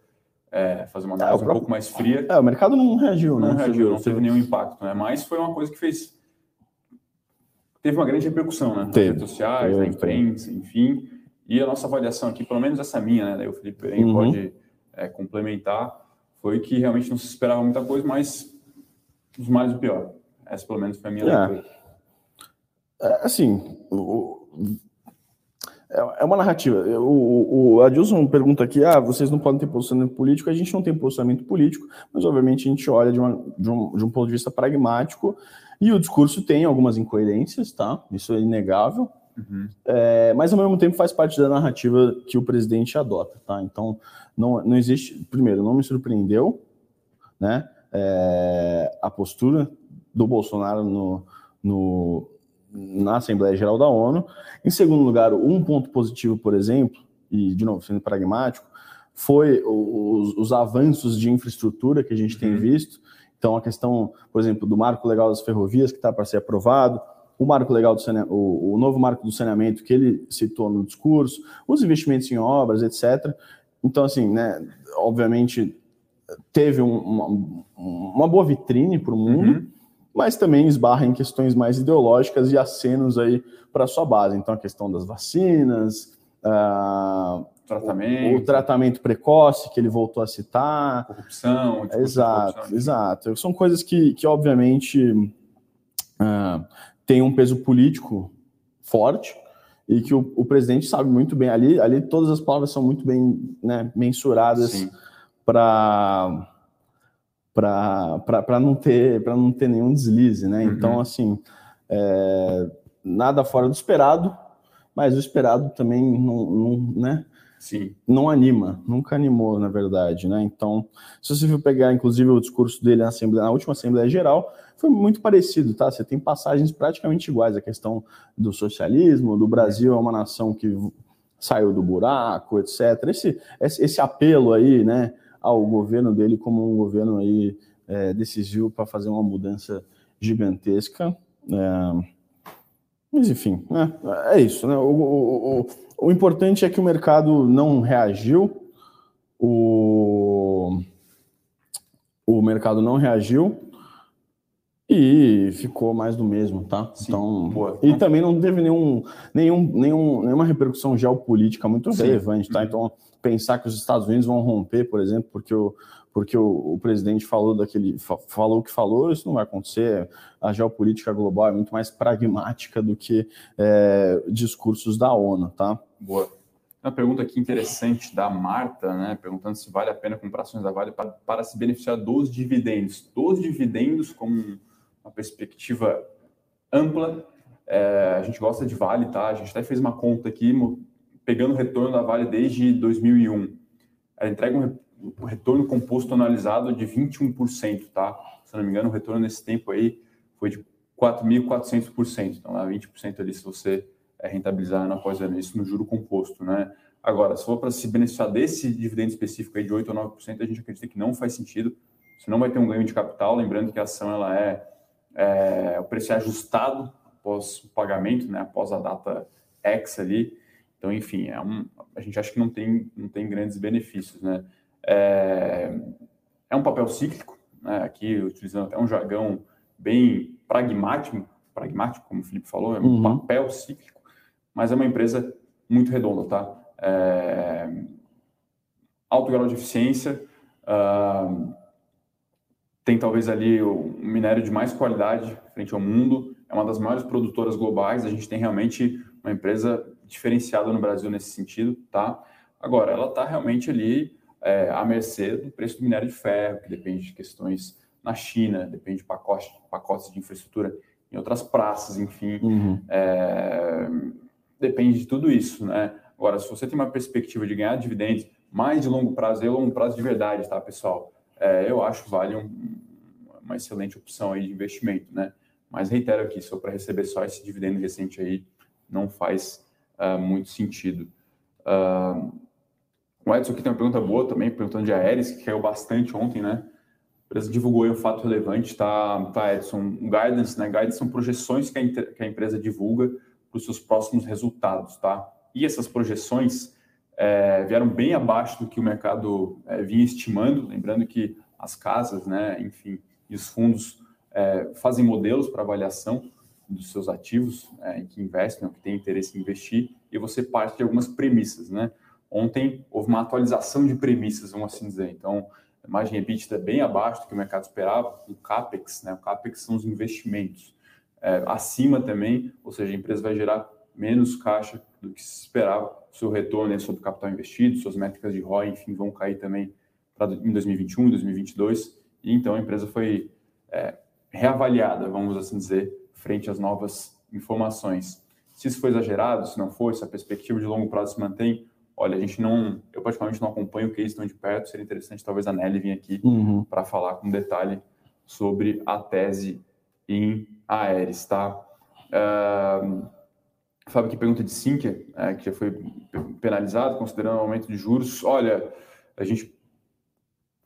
é, fazer uma análise é, próprio... um pouco mais fria.
É, o mercado não reagiu,
não né? reagiu, não teve nenhum impacto, né? Mas foi uma coisa que fez teve uma grande repercussão, né? Nas teve, redes sociais, teve, na imprensa, enfim. E a nossa avaliação aqui, pelo menos essa minha, né? o Felipe uhum. pode é, complementar, foi que realmente não se esperava muita coisa, mas os males o pior. Essa, pelo menos, foi a minha é. leitura.
É, assim, o, é, é uma narrativa. O, o Adilson pergunta aqui: ah, vocês não podem ter posicionamento político. A gente não tem posicionamento político, mas obviamente a gente olha de, uma, de, um, de um ponto de vista pragmático e o discurso tem algumas incoerências, tá? Isso é inegável. Uhum. É, mas ao mesmo tempo faz parte da narrativa que o presidente adota, tá? Então não, não existe. Primeiro, não me surpreendeu, né? É, a postura do Bolsonaro no, no, na Assembleia Geral da ONU. Em segundo lugar, um ponto positivo, por exemplo, e de novo sendo pragmático, foi os, os avanços de infraestrutura que a gente uhum. tem visto. Então, a questão, por exemplo, do marco legal das ferrovias, que está para ser aprovado, o marco legal do saneamento, o, o, novo marco do saneamento que ele citou no discurso, os investimentos em obras, etc. Então, assim, né, obviamente, teve um, uma, uma boa vitrine para o mundo. Uhum mas também esbarra em questões mais ideológicas e acenos aí para sua base. Então, a questão das vacinas, uh,
tratamento.
O, o, tratamento precoce que ele voltou a citar.
Corrupção.
Exato, corrupção, exato. São coisas que, que obviamente, uh, têm um peso político forte e que o, o, presidente sabe muito bem. Ali, ali todas as palavras são muito bem né, mensuradas para para não ter para não ter nenhum deslize, né? Uhum. Então assim é, nada fora do esperado, mas o esperado também não, não, né?
Sim.
não anima, nunca animou, na verdade, né? Então, se você for pegar, inclusive, o discurso dele na, Assembleia, na última Assembleia Geral, foi muito parecido, tá? Você tem passagens praticamente iguais, a questão do socialismo, do Brasil é uma nação que saiu do buraco, etc. Esse, esse apelo aí, né, ao governo dele como um governo aí é, decisivo para fazer uma mudança gigantesca. É, mas enfim, né, é isso, né? O, o, o, o importante é que o mercado não reagiu, o, o mercado não reagiu e ficou mais do mesmo, tá?
Sim,
então,
boa.
e também não teve nenhum, nenhum, nenhum, nenhuma repercussão geopolítica muito Sim. relevante, tá? Uhum. Então, pensar que os Estados Unidos vão romper, por exemplo, porque o, porque o, o presidente falou daquele falou o que falou, isso não vai acontecer. A geopolítica global é muito mais pragmática do que é, discursos da ONU, tá?
Boa. Uma pergunta aqui interessante da Marta, né? Perguntando se vale a pena comprar ações da Vale para, para se beneficiar dos dividendos. Dos dividendos, como uma perspectiva ampla. É, a gente gosta de Vale, tá? A gente até fez uma conta aqui, pegando o retorno da Vale desde 2001. Ela entrega um, retorno composto analisado de 21%, tá? Se não me engano, o retorno nesse tempo aí foi de 4.400%. Então, lá 20% ali se você é, rentabilizar ano após ano, isso no juro composto, né? Agora, se for para se beneficiar desse dividendo específico aí de 8 ou 9%, a gente acredita que não faz sentido. Você não vai ter um ganho de capital, lembrando que a ação ela é, é o preço é ajustado após o pagamento, né? Após a data X ali. Então, enfim, é um, a gente acha que não tem, não tem grandes benefícios, né? É, é um papel cíclico, né? Aqui utilizando até um jargão bem pragmático, pragmático, como o Felipe falou, é um uhum. papel cíclico mas é uma empresa muito redonda, tá? É... Alto grau de eficiência, uh... tem talvez ali o minério de mais qualidade frente ao mundo, é uma das maiores produtoras globais, a gente tem realmente uma empresa diferenciada no Brasil nesse sentido, tá? Agora, ela está realmente ali é, à mercê do preço do minério de ferro, que depende de questões na China, depende de pacotes, pacotes de infraestrutura em outras praças, enfim.
Uhum.
É, depende de tudo isso, né? Agora, se você tem uma perspectiva de ganhar dividendos mais de longo prazo, e longo prazo de verdade, tá, pessoal? É, eu acho que vale um, uma excelente opção aí de investimento, né? Mas reitero aqui, for para receber só esse dividendo recente aí, não faz uh, muito sentido. Uh, o Edson aqui tem uma pergunta boa também, perguntando de Aeres, que caiu bastante ontem, né? A empresa divulgou aí um fato relevante, tá, tá Edson? Um guidance, né? Guidance são projeções que a, que a empresa divulga para os seus próximos resultados, tá? E essas projeções é, vieram bem abaixo do que o mercado é, vinha estimando, lembrando que as casas, né, enfim, e os fundos é, fazem modelos para avaliação dos seus ativos é, em que investem, ou que têm interesse em investir, e você parte de algumas premissas, né? Ontem houve uma atualização de premissas, vamos assim dizer. Então, a margem EBITDA bem abaixo do que o mercado esperava, o CAPEX, né? O CAPEX são os investimentos é, acima também, ou seja, a empresa vai gerar menos caixa do que se esperava. Seu retorno é sobre o capital investido, suas métricas de ROI, enfim, vão cair também em 2021, 2022. E então a empresa foi é, reavaliada, vamos assim dizer, frente às novas informações. Se isso foi exagerado, se não foi, se a perspectiva de longo prazo se mantém, olha, a gente não, eu particularmente não acompanho o case tão de perto, seria interessante talvez a Nelly vir aqui
uhum.
para falar com detalhe sobre a tese em Aeres, tá? Uh, Fábio que pergunta de Sinqia, é, que já foi penalizado, considerando o aumento de juros. Olha, a gente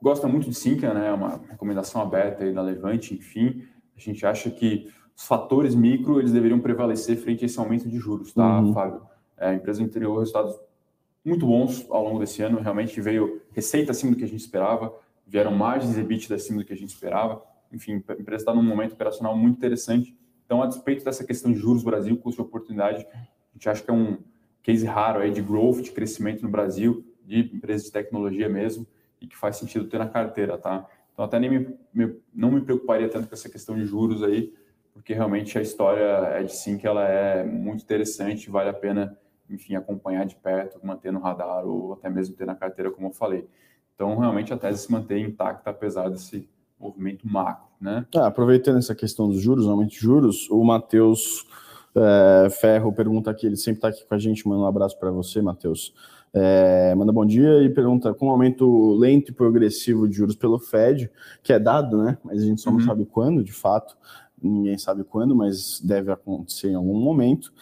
gosta muito de Sinqia, né? É uma recomendação aberta aí da Levante, enfim. A gente acha que os fatores micro eles deveriam prevalecer frente a esse aumento de juros, tá, uhum. Fábio? É, a empresa entregou resultados muito bons ao longo desse ano, realmente veio receita acima do que a gente esperava, vieram margens EBITDA acima do que a gente esperava, enfim, a empresa está num momento operacional muito interessante. Então, a despeito dessa questão de juros Brasil, custo de oportunidade, a gente acha que é um case raro aí de growth, de crescimento no Brasil, de empresas de tecnologia mesmo, e que faz sentido ter na carteira, tá? Então, até nem me, me, não me preocuparia tanto com essa questão de juros aí, porque realmente a história é de sim que ela é muito interessante, vale a pena, enfim, acompanhar de perto, manter no radar ou até mesmo ter na carteira, como eu falei. Então, realmente a tese se mantém intacta, apesar desse movimento macro, né?
Ah, aproveitando essa questão dos juros, aumento de juros, o Matheus é, Ferro pergunta aqui, ele sempre está aqui com a gente, manda um abraço para você, Matheus. É, manda bom dia e pergunta com um aumento lento e progressivo de juros pelo Fed, que é dado, né? Mas a gente só uhum. não sabe quando, de fato, ninguém sabe quando, mas deve acontecer em algum momento.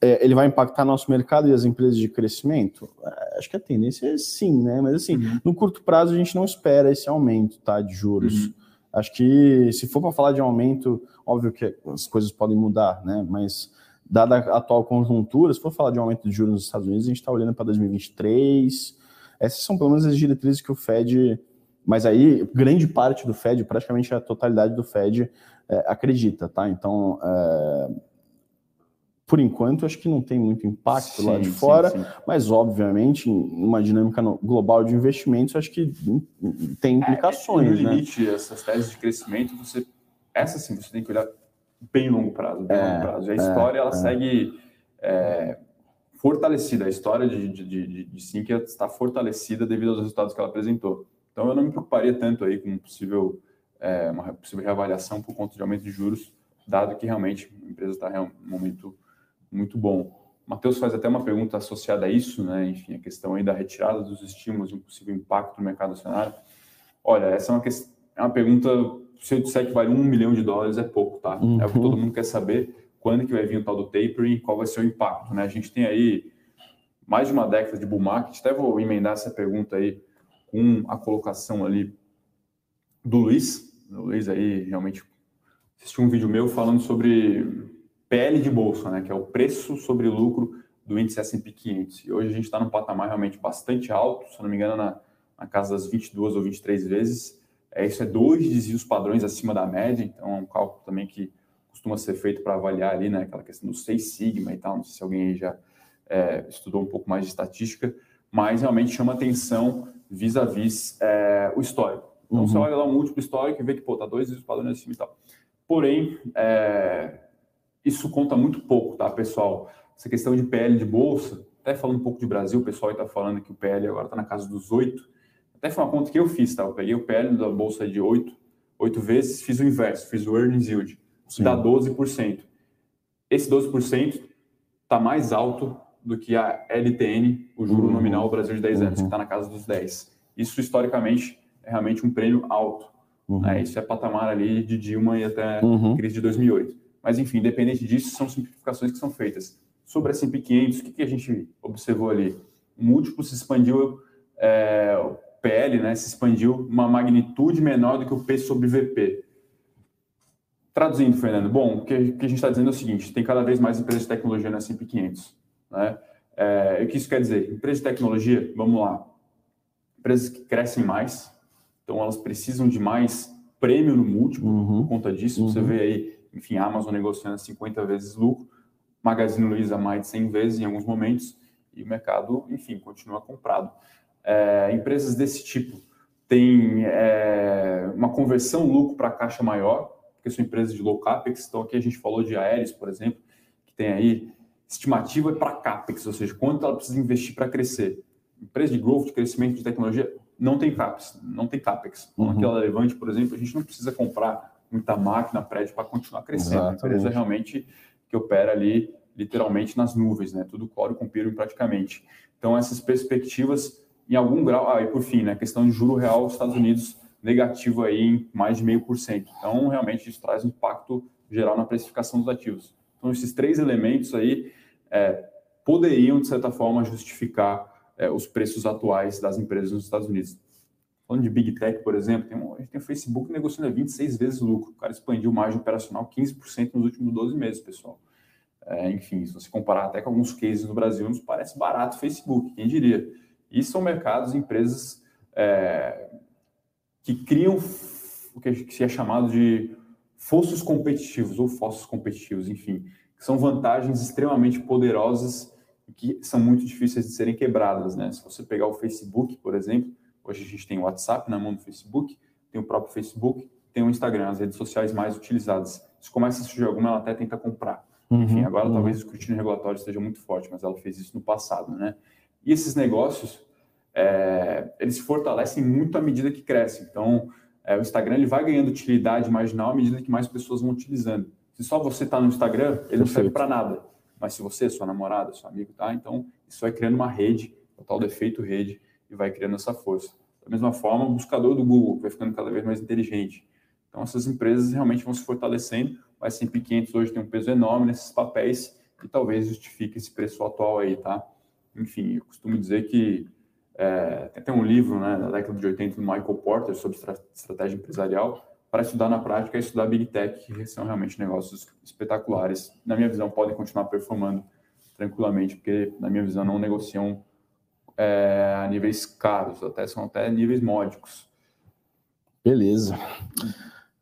É, ele vai impactar nosso mercado e as empresas de crescimento? É, acho que a tendência é sim, né? Mas assim, uhum. no curto prazo a gente não espera esse aumento, tá? De juros. Uhum. Acho que se for para falar de aumento, óbvio que as coisas podem mudar, né? Mas dada a atual conjuntura, se for falar de um aumento de juros nos Estados Unidos, a gente está olhando para 2023. Essas são pelo menos as diretrizes que o Fed, mas aí grande parte do Fed, praticamente a totalidade do Fed, é, acredita, tá? Então, é, por enquanto, acho que não tem muito impacto sim, lá de fora, sim, sim. mas obviamente, numa dinâmica global de investimentos, acho que tem implicações. É,
no né? limite, essas teses de crescimento, você, essa sim, você tem que olhar bem longo prazo, bem é, longo prazo. E a é, história ela é. segue é, fortalecida. A história de, de, de, de Sinqia está fortalecida devido aos resultados que ela apresentou. Então eu não me preocuparia tanto aí com possível, é, uma possível reavaliação por conta de aumento de juros, dado que realmente a empresa está em um momento muito bom. O Matheus faz até uma pergunta associada a isso, né? Enfim, a questão aí da retirada dos estímulos e um possível impacto no mercado acionário. Olha, essa é uma, questão, é uma pergunta, se eu disser que vale um milhão de dólares, é pouco, tá? Uhum. É o que todo mundo quer saber, quando que vai vir o tal do tapering, qual vai ser o impacto, né? A gente tem aí mais de uma década de bull market, até vou emendar essa pergunta aí com a colocação ali do Luiz. O Luiz aí realmente assistiu um vídeo meu falando sobre PL de bolsa, né, que é o preço sobre lucro do índice S&P 500. E hoje a gente está num patamar realmente bastante alto, se não me engano, na, na casa das 22 ou 23 vezes. É, isso é dois desvios padrões acima da média, então é um cálculo também que costuma ser feito para avaliar ali, né, aquela questão do 6 sigma e tal. Não sei se alguém aí já é, estudou um pouco mais de estatística, mas realmente chama atenção vis-a-vis é, o histórico. Então uhum. você olha lá o múltiplo histórico e vê que, pô, tá dois desvios padrões acima e tal. Porém, é, isso conta muito pouco, tá, pessoal? Essa questão de PL de bolsa, até falando um pouco de Brasil, o pessoal está falando que o PL agora está na casa dos 8. Até foi uma conta que eu fiz, tá? Eu peguei o PL da bolsa de 8, 8 vezes, fiz o inverso, fiz o earnings yield, Sim. dá 12%. Esse 12% está mais alto do que a LTN, o juro uhum. nominal do Brasil de 10 anos, uhum. que está na casa dos 10. Isso, historicamente, é realmente um prêmio alto. Uhum. Né? Isso é patamar ali de Dilma e até uhum. crise de 2008. Mas, enfim, independente disso, são simplificações que são feitas. Sobre a S&P 500, o que, que a gente observou ali? O múltiplo se expandiu, é, PL né, se expandiu uma magnitude menor do que o P sobre VP. Traduzindo, Fernando, bom, o que, a gente está dizendo é o seguinte, tem cada vez mais empresas de tecnologia na S&P 500. Né? É, o que isso quer dizer? Empresas de tecnologia, vamos lá, empresas que crescem mais, então elas precisam de mais prêmio no múltiplo uhum. por conta disso. Uhum. Você vê aí enfim, a Amazon negociando 50 vezes lucro, Magazine Luiza mais de 100 vezes em alguns momentos, e o mercado, enfim, continua comprado. É, empresas desse tipo têm é, uma conversão lucro para caixa maior, porque são empresas de low capex, então aqui a gente falou de Aeres, por exemplo, que tem aí estimativa para capex, ou seja, quanto ela precisa investir para crescer. Empresa de growth, de crescimento de tecnologia, não tem capex, não tem capex. Uhum. Aquela Levante, por exemplo, a gente não precisa comprar muita máquina, prédio para continuar crescendo. Exatamente. A empresa realmente que opera ali literalmente nas nuvens, né? Tudo cloud computing praticamente. Então essas perspectivas em algum grau, ah, e por fim, né, questão de juro real Estados Unidos negativo aí em mais de meio por cento. Então realmente isso traz um impacto geral na precificação dos ativos. Então esses três elementos aí é, poderiam de certa forma justificar é, os preços atuais das empresas nos Estados Unidos. Falando de Big Tech, por exemplo, tem um, a gente tem o Facebook negociando a 26 vezes lucro. O cara expandiu margem operacional 15% nos últimos 12 meses, pessoal. É, enfim, se você comparar até com alguns cases no Brasil, nos parece barato o Facebook, quem diria? E são mercados, empresas é, que criam o que se é chamado de fossos competitivos ou fossos competitivos, enfim, que são vantagens extremamente poderosas que são muito difíceis de serem quebradas, né? Se você pegar o Facebook, por exemplo, hoje a gente tem o WhatsApp na mão do Facebook, tem o próprio Facebook, tem o Instagram, as redes sociais mais utilizadas. Se começa a surgir alguma, ela até tenta comprar. Uhum, Enfim, agora uhum. talvez o escrutínio regulatório esteja muito forte, mas ela fez isso no passado, né? E esses negócios, é, eles se fortalecem muito à medida que crescem. Então, é, o Instagram ele vai ganhando utilidade marginal à medida que mais pessoas vão utilizando. Se só você está no Instagram, ele não serve para nada. Mas se você, sua namorada, seu amigo, tá, então isso vai criando uma rede, o tal defeito rede, e vai criando essa força. Da mesma forma, o buscador do Google vai ficando cada vez mais inteligente. Então, essas empresas realmente vão se fortalecendo. O S&P 500 hoje tem um peso enorme nesses papéis e talvez justifique esse preço atual aí, tá? Enfim, eu costumo dizer que é, tem um livro né, da década de 80 do Michael Porter sobre estratégia empresarial para estudar na prática e estudar Big Tech, que são realmente negócios espetaculares. Na minha visão, podem continuar performando tranquilamente, porque, na minha visão, não negociam é, a níveis caros, até são até níveis módicos.
Beleza.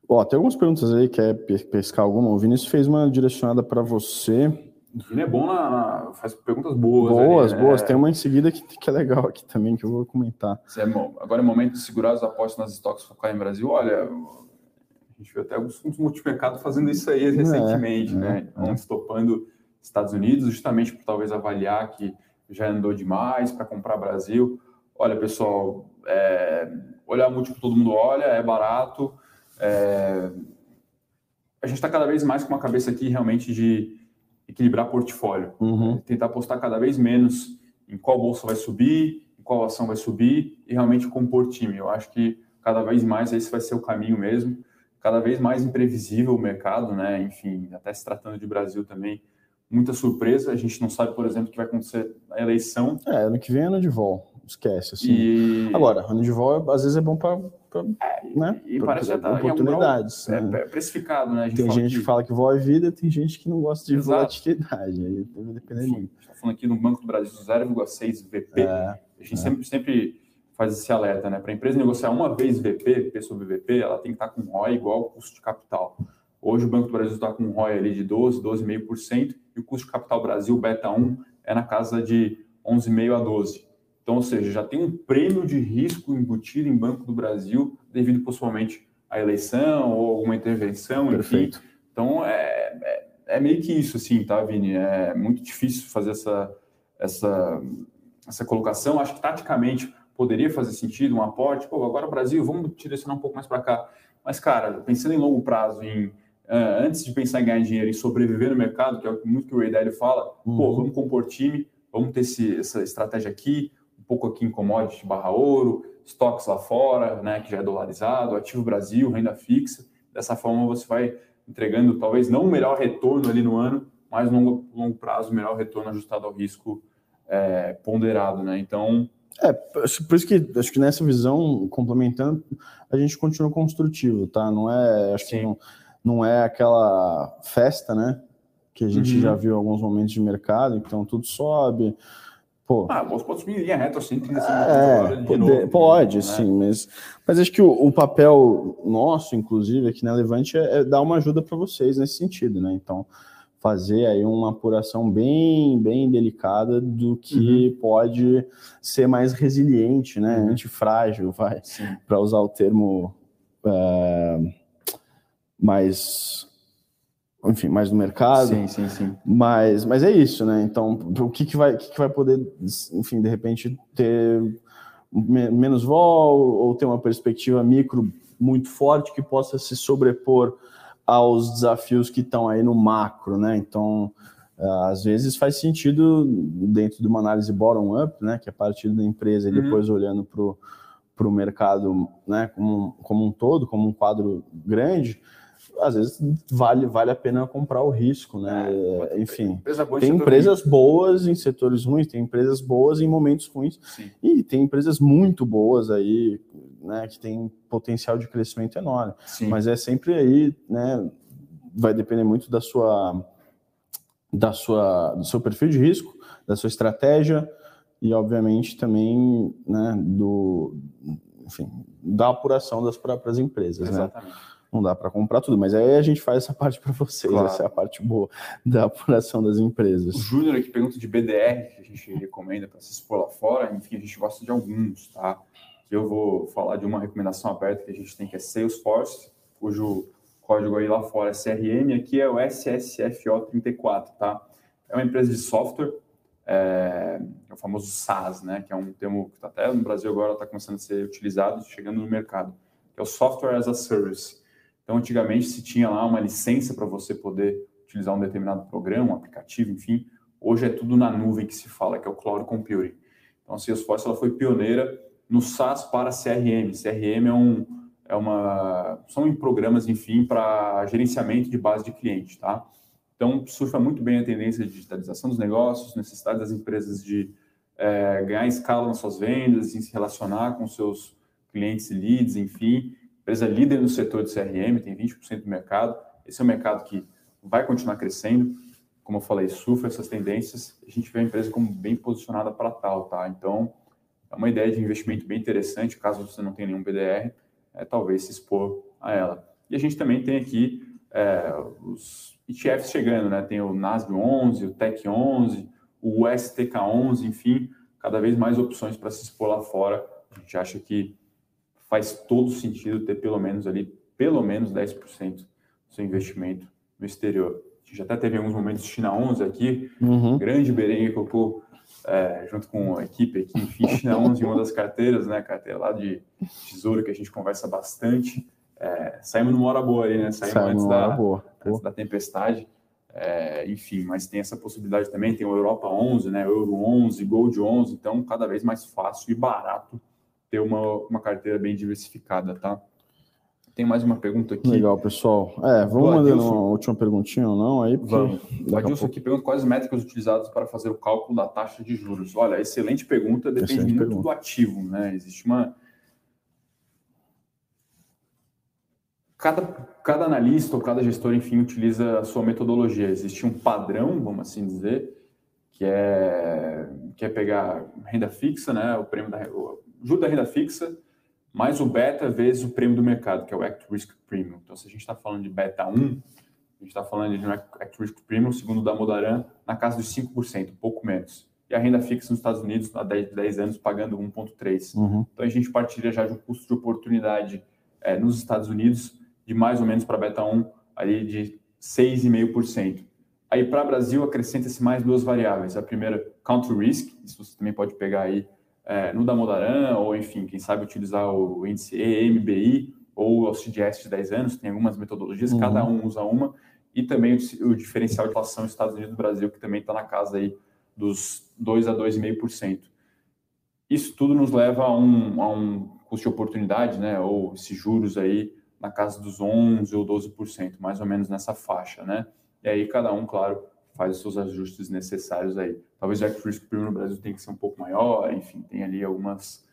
Ó, tem algumas perguntas aí, quer pescar alguma? O Vinícius fez uma direcionada para você.
Vini é bom, na, na, faz perguntas boas.
Boas, ali, né? boas. Tem uma em seguida que, que é legal aqui também, que eu vou comentar.
É, agora é momento de segurar os apostas nas estoques focar em Brasil. Olha, a gente viu até alguns fundos multimercado fazendo isso aí recentemente, é, né? É, estopando Estados Unidos, justamente por talvez avaliar que já andou demais para comprar Brasil. Olha, pessoal, é, olhar múltiplo todo mundo olha, é barato. É, a gente está cada vez mais com uma cabeça aqui realmente de equilibrar portfólio. Uhum. Tentar apostar cada vez menos em qual bolsa vai subir, em qual ação vai subir e realmente compor time. Eu acho que cada vez mais esse vai ser o caminho mesmo. Cada vez mais imprevisível o mercado, né? Enfim, até se tratando de Brasil também, muita surpresa. A gente não sabe, por exemplo, o que vai acontecer na eleição.
É, ano que vem é ano de vol, esquece. Assim. E... Agora, ano de vol às vezes é bom para é, né?
E pra, parece
pra, oportunidades.
É, né? é, precificado, né?
tem gente que... que fala que vol é vida, tem gente que não gosta de Exato. volatilidade. Aí deve depender muito.
Está falando aqui no Banco do Brasil 0,6 VP. É, a gente é. sempre, sempre faz esse alerta, né? Para a empresa negociar uma vez VP, P sobre VP, ela tem que estar com ROI igual ao custo de capital. Hoje o Banco do Brasil está com um ROI ali de 12, 12,5%, e o custo de capital Brasil Beta 1 é na casa de 11,5 a 12. Então, ou seja, já tem um prêmio de risco embutido em Banco do Brasil devido possivelmente à eleição ou alguma intervenção, Perfeito. enfim. Então, é, é, é, meio que isso, assim, tá, Vini? É muito difícil fazer essa, essa, essa colocação. Acho que, taticamente, poderia fazer sentido um aporte. Pô, agora o Brasil, vamos direcionar um pouco mais para cá. Mas, cara, pensando em longo prazo, em uh, antes de pensar em ganhar dinheiro e sobreviver no mercado, que é muito que o Ray Dalio fala, uhum. pô, vamos compor time, vamos ter esse, essa estratégia aqui, pouco aqui em commodity barra ouro, estoques lá fora, né, que já é dolarizado, ativo Brasil, renda fixa. Dessa forma você vai entregando talvez não o melhor retorno ali no ano, mas no longo, longo prazo o melhor retorno ajustado ao risco é, ponderado, né? Então
é, por isso que acho que nessa visão, complementando, a gente continua construtivo, tá? Não é, acho Sim. que não, não é aquela festa, né? Que a gente uhum. já viu alguns momentos de mercado, então tudo sobe. Pô,
ah, você pode subir em linha reta assim,
é, pode, novo, pode né? sim, mas, mas acho que o, o, papel nosso, inclusive, aqui na Levante, é, é dar uma ajuda para vocês nesse sentido, né? Então, fazer aí uma apuração bem, bem delicada do que uhum. pode ser mais resiliente, né? Uhum. Antifrágil, vai, para usar o termo. Uh, mais enfim, mais no mercado.
Sim, sim, sim.
Mas, mas é isso, né? Então, o que, que, vai, que, que vai poder, enfim, de repente ter menos vol ou ter uma perspectiva micro muito forte que possa se sobrepor aos desafios que estão aí no macro, né? Então, às vezes faz sentido dentro de uma análise bottom-up, né? Que é a partir da empresa e uhum. depois olhando para o mercado, né? Como, como um todo, como um quadro grande, às vezes vale, vale a pena comprar o risco, né? É, Enfim, empresa tem empresas boas em setores ruins, tem empresas boas em momentos ruins Sim. e tem empresas muito boas aí, né? Que tem potencial de crescimento enorme. Sim. Mas é sempre aí, né? Vai depender muito da sua, da sua, do seu perfil de risco, da sua estratégia e, obviamente, também, né? Do enfim, da apuração das próprias empresas,
né? Exatamente.
né? Não dá para comprar tudo, mas aí a gente faz essa parte para vocês, claro. essa é a parte boa da apuração das empresas.
O Júnior aqui pergunta de BDR, que a gente recomenda para se expor lá fora, enfim, a gente gosta de alguns, tá? Eu vou falar de uma recomendação aberta que a gente tem, que é Salesforce, cujo código aí lá fora é CRM, aqui é o SSFO34, tá? É uma empresa de software, é, é o famoso SaaS, né? Que é um termo que está até no Brasil agora está começando a ser utilizado, chegando no mercado, que é o Software as a Service. Então, antigamente se tinha lá uma licença para você poder utilizar um determinado programa, um aplicativo, enfim. Hoje é tudo na nuvem que se fala, que é o Cloud Computing. Então, a Salesforce ela foi pioneira no SaaS para CRM. CRM é um, é uma, são programas, enfim, para gerenciamento de base de cliente, tá? Então, surfa muito bem a tendência de digitalização dos negócios, necessidade das empresas de é, ganhar escala nas suas vendas, em se relacionar com seus clientes e leads, enfim. Empresa líder no setor de CRM, tem 20% do mercado. Esse é um mercado que vai continuar crescendo. Como eu falei, surfa essas tendências. A gente vê a empresa como bem posicionada para tal, tá? Então, é uma ideia de investimento bem interessante, caso você não tenha nenhum BDR, é, talvez se expor a ela. E a gente também tem aqui é, os ETFs chegando, né? Tem o NASB 11, o TEC 11, o STK 11, enfim, cada vez mais opções para se expor lá fora. A gente acha que faz todo sentido ter pelo menos ali, pelo menos 10% do seu investimento no exterior. A gente até teve alguns momentos de China 11 aqui, uhum. grande Berengue colocou é, junto com a equipe aqui, enfim, China 11 em uma das carteiras, né, carteira lá de tesouro que a gente conversa bastante. É, saímos numa hora boa aí, né? Saímos, antes, da, boa. antes da tempestade. É, enfim, mas tem essa possibilidade também. Tem o Europa 11, né? Euro 11, Gold 11. Então, cada vez mais fácil e barato ter uma, uma carteira bem diversificada, tá? Tem mais uma pergunta aqui.
Legal, pessoal. É, vamos mandar uma última perguntinha ou não aí?
Vamos. O Adilson aqui pergunta quais métricas utilizadas para fazer o cálculo da taxa de juros. Olha, excelente pergunta, depende excelente muito pergunta. do ativo, né? Existe uma cada, cada analista ou cada gestor, enfim, utiliza a sua metodologia. Existe um padrão, vamos assim dizer, que é, que é pegar renda fixa, né, o prêmio da o juro da renda fixa, mais o beta vezes o prêmio do mercado, que é o Act Risk Premium. Então, se a gente está falando de beta 1, a gente está falando de um Act Risk Premium, segundo o da Modaran, na casa dos 5%, um pouco menos. E a renda fixa nos Estados Unidos, há 10, 10 anos, pagando 1,3%. Uhum. Então, a gente partilha já de um custo de oportunidade é, nos Estados Unidos de mais ou menos para beta 1 ali de 6,5%. Aí para Brasil acrescenta-se mais duas variáveis. A primeira, country risk, isso você também pode pegar aí é, no Damodaran, ou enfim, quem sabe utilizar o índice EMBI ou o CDS de 10 anos, tem algumas metodologias, uhum. cada um usa uma, e também o, o diferencial de inflação Estados Unidos e Brasil, que também está na casa aí dos 2 a 2,5%. Isso tudo nos leva a um, a um custo de oportunidade, né, ou esses juros aí na casa dos 11% ou 12%, mais ou menos nessa faixa, né? E aí cada um, claro, faz os seus ajustes necessários aí. Talvez o Act Risk Premium no Brasil tenha que ser um pouco maior, enfim, tem ali algumas,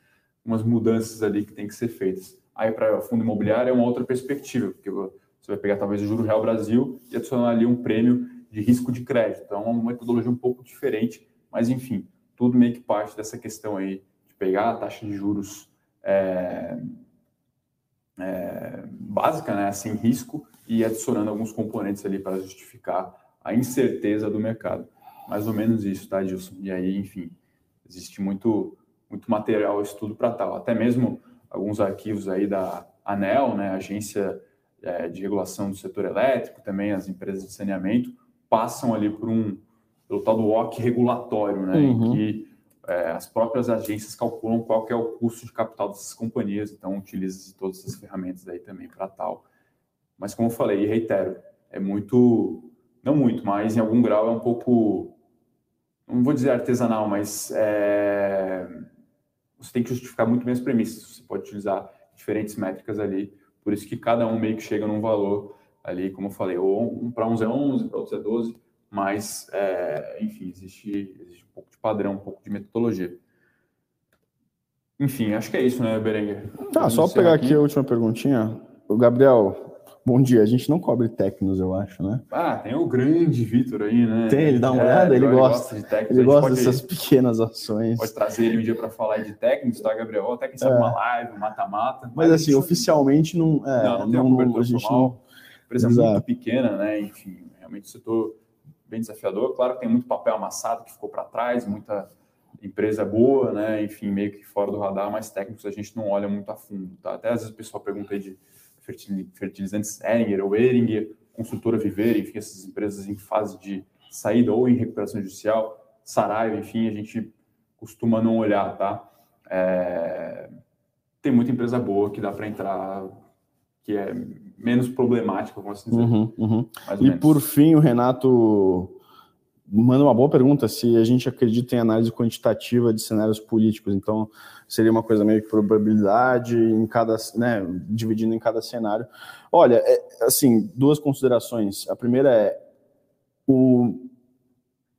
algumas mudanças ali que tem que ser feitas. Aí para fundo imobiliário é uma outra perspectiva, porque você vai pegar talvez o Juro Real Brasil e adicionar ali um prêmio de risco de crédito. Então é uma metodologia um pouco diferente, mas enfim, tudo meio que parte dessa questão aí de pegar a taxa de juros é, é, básica, né, sem risco, e adicionando alguns componentes ali para justificar a incerteza do mercado. Mais ou menos isso, tá, Gilson? E aí, enfim, existe muito, muito material, estudo para tal. Até mesmo alguns arquivos aí da ANEL, né, Agência é, de Regulação do Setor Elétrico, também as empresas de saneamento, passam ali por um, pelo tal do WOC regulatório, né, uhum. em que é, as próprias agências calculam qual é o custo de capital dessas companhias, então utiliza todas essas ferramentas aí também para tal. Mas como eu falei, e reitero, é muito, não muito, mas em algum grau é um pouco, não vou dizer artesanal, mas é, você tem que justificar muito bem as premissas, você pode utilizar diferentes métricas ali, por isso que cada um meio que chega num valor ali, como eu falei, ou um para uns é 11, para outros é 12, mas, é, enfim, existe, existe um pouco de padrão, um pouco de metodologia. Enfim, acho que é isso, né, Berenguer?
Tá, só pegar aqui. aqui a última perguntinha. O Gabriel, Bom dia. A gente não cobre técnicos, eu acho, né?
Ah, tem o grande Vitor aí, né?
Tem, ele dá uma é, olhada, ele, ele gosta. de técnicos. Ele gosta dessas pequenas ações.
Pode trazer ele um dia para falar de técnicos, tá, Gabriel? Até quem sabe é. uma live, mata-mata.
Mas, mas, assim, oficialmente não. É, não, não, tem não, a gente não.
Empresa Exato. muito pequena, né? Enfim, realmente o setor bem desafiador. Claro que tem muito papel amassado que ficou para trás, muita empresa boa, né? Enfim, meio que fora do radar, mas técnicos a gente não olha muito a fundo, tá? Até às vezes o pessoal pergunta aí de fertilizantes Eringer ou Eringer, consultora Viver, enfim, essas empresas em fase de saída ou em recuperação judicial, Saraiva, enfim, a gente costuma não olhar, tá? É... Tem muita empresa boa que dá para entrar, que é menos problemática, vamos assim dizer.
Uhum, uhum. E por fim, o Renato manda uma boa pergunta se a gente acredita em análise quantitativa de cenários políticos. Então, seria uma coisa meio que probabilidade em cada, né, dividindo em cada cenário. Olha, é, assim, duas considerações. A primeira é o,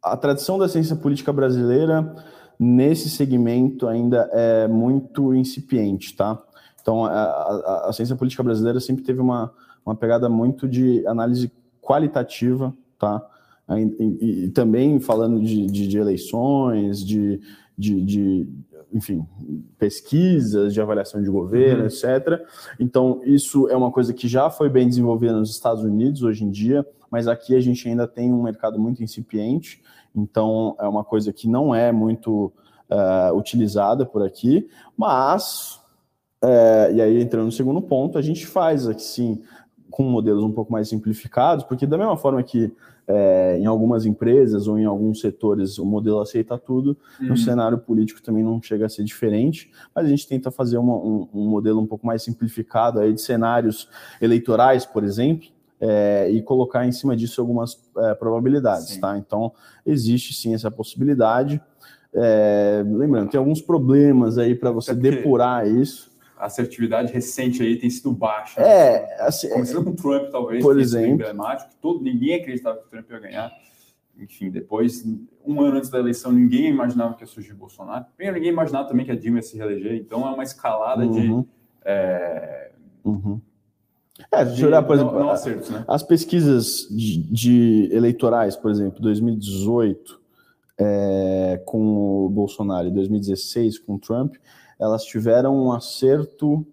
a tradição da ciência política brasileira nesse segmento ainda é muito incipiente, tá? Então, a, a, a ciência política brasileira sempre teve uma, uma pegada muito de análise qualitativa, tá? E, e, também falando de, de, de eleições, de, de, enfim, pesquisas de avaliação de governo, uhum. etc. Então, isso é uma coisa que já foi bem desenvolvida nos Estados Unidos hoje em dia, mas aqui a gente ainda tem um mercado muito incipiente, então é uma coisa que não é muito uh, utilizada por aqui, mas, uh, e aí entrando no segundo ponto, a gente faz aqui sim com modelos um pouco mais simplificados, porque da mesma forma que é, em algumas empresas ou em alguns setores o modelo aceita tudo, uhum. no cenário político também não chega a ser diferente, mas a gente tenta fazer uma, um, um, modelo um pouco mais simplificado aí de cenários eleitorais, por exemplo, é, e colocar em cima disso algumas é, probabilidades, sim. tá? Então, existe sim essa possibilidade. É, lembrando, tem alguns problemas aí para você depurar isso
a assertividade recente aí tem sido baixa.
É,
né?
assim,
começando com o Trump, talvez,
por exemplo,
emblemático, todo, ninguém acreditava que o Trump ia ganhar. Enfim, depois, um ano antes da eleição, ninguém imaginava que ia surgir Bolsonaro. Primeiro, ninguém imaginava também que a Dilma ia se reeleger. Então, é uma escalada
uhum.
de. É...
Uhum. É, eu olhar, por exemplo, não, não acertos, né? as pesquisas de, de, eleitorais, por exemplo, 2018 é, com o Bolsonaro e 2016 com o Trump, elas tiveram um acerto,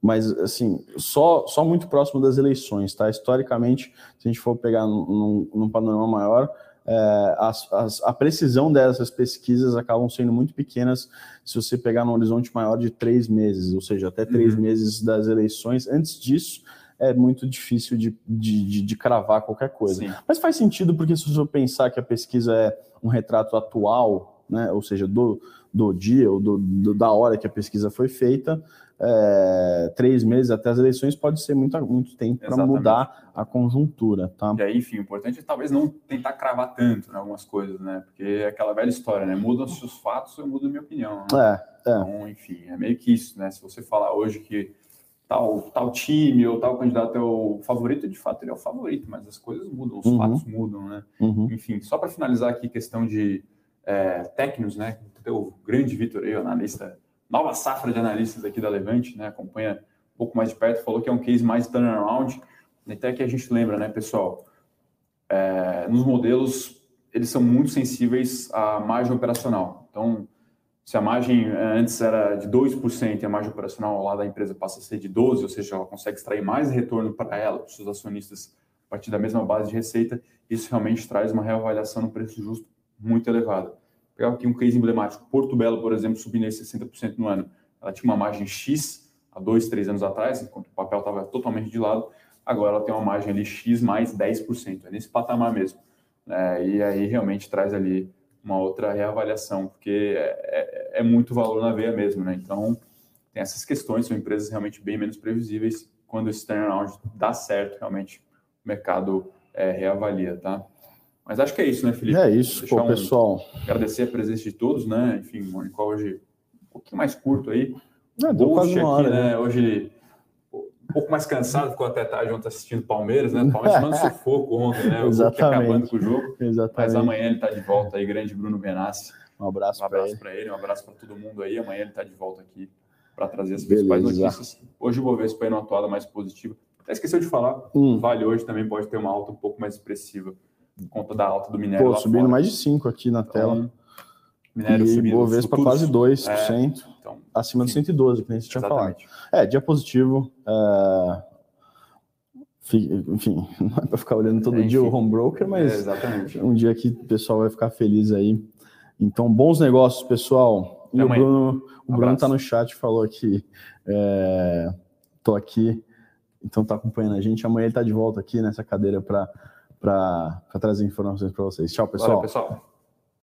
mas assim, só, só muito próximo das eleições, tá? Historicamente, se a gente for pegar num, num panorama maior, é, as, as, a precisão dessas pesquisas acabam sendo muito pequenas se você pegar num horizonte maior de três meses, ou seja, até três uhum. meses das eleições. Antes disso, é muito difícil de, de, de, de cravar qualquer coisa. Sim. Mas faz sentido porque se você pensar que a pesquisa é um retrato atual, né, ou seja, do, do dia ou do, do, da hora que a pesquisa foi feita, é, três meses até as eleições pode ser muito, muito tempo para mudar a conjuntura, tá?
E aí, enfim, o importante é talvez não tentar cravar tanto em algumas coisas, né? Porque é aquela velha história, né? Mudam-se os fatos, eu mudo a minha opinião.
Né? É, é.
Então, enfim, é meio que isso, né? Se você falar hoje que tal, tal time ou tal candidato é o favorito, de fato ele é o favorito, mas as coisas mudam, os uhum. fatos mudam, né?
Uhum.
Enfim, só para finalizar aqui, questão de é, técnicos, né? o grande Vitor aí, analista, nova safra de analistas aqui da Levante, né? Acompanha um pouco mais de perto, falou que é um case mais turnaround. Até que a gente lembra, né, pessoal? É, nos modelos, eles são muito sensíveis à margem operacional. Então, se a margem é, antes era de 2% e a margem operacional lá da empresa passa a ser de 12%, ou seja, ela consegue extrair mais retorno para ela, para os seus acionistas, a partir da mesma base de receita, isso realmente traz uma reavaliação no preço justo muito elevada pegar aqui um case emblemático. Porto Belo, por exemplo, subindo aí 60% no ano. Ela tinha uma margem X há dois, três anos atrás, enquanto o papel estava totalmente de lado. Agora ela tem uma margem ali X mais 10%, é nesse patamar mesmo. É, e aí realmente traz ali uma outra reavaliação, porque é, é, é, muito valor na veia mesmo, né? Então, tem essas questões, são empresas realmente bem menos previsíveis. Quando esse turnaround dá certo, realmente o mercado é, reavalia, tá? Mas acho que é isso, né, Felipe?
É isso, pô, um, pessoal.
Agradecer a presença de todos, né? Enfim, o Monicol hoje um pouquinho mais curto aí.
É, deu quase uma hora,
aqui, né? né? Hoje um pouco mais cansado, ficou até tarde ontem assistindo Palmeiras, né? Palmeiras mandou sufoco ontem, né? O
Exatamente.
acabando com o jogo.
Exatamente.
Mas amanhã ele está de volta aí, grande Bruno Benassi.
Um abraço,
um abraço para ele. ele. um abraço para todo mundo aí. Amanhã ele está de volta aqui para trazer as Beleza. principais notícias. Hoje o Bovespa aí numa atuada mais positiva. Até esqueceu de falar, hum. Vale hoje também pode ter uma alta um pouco mais expressiva, por conta da alta do minério.
Pô, subindo fora. mais de 5 aqui na então, tela. Minério e Bovespa quase 2%, é, então, acima enfim, de 112, que nem você tinha falado. É, dia positivo. É... Enfim, não é para ficar olhando todo é, dia o home broker, mas é, um dia que o pessoal vai ficar feliz aí. Então, bons negócios, pessoal. E o Bruno, o um Bruno tá no chat, falou que é, tô aqui, então tá acompanhando a gente. Amanhã ele tá de volta aqui nessa cadeira para trazer informações para vocês. Tchau, pessoal. Valeu, pessoal.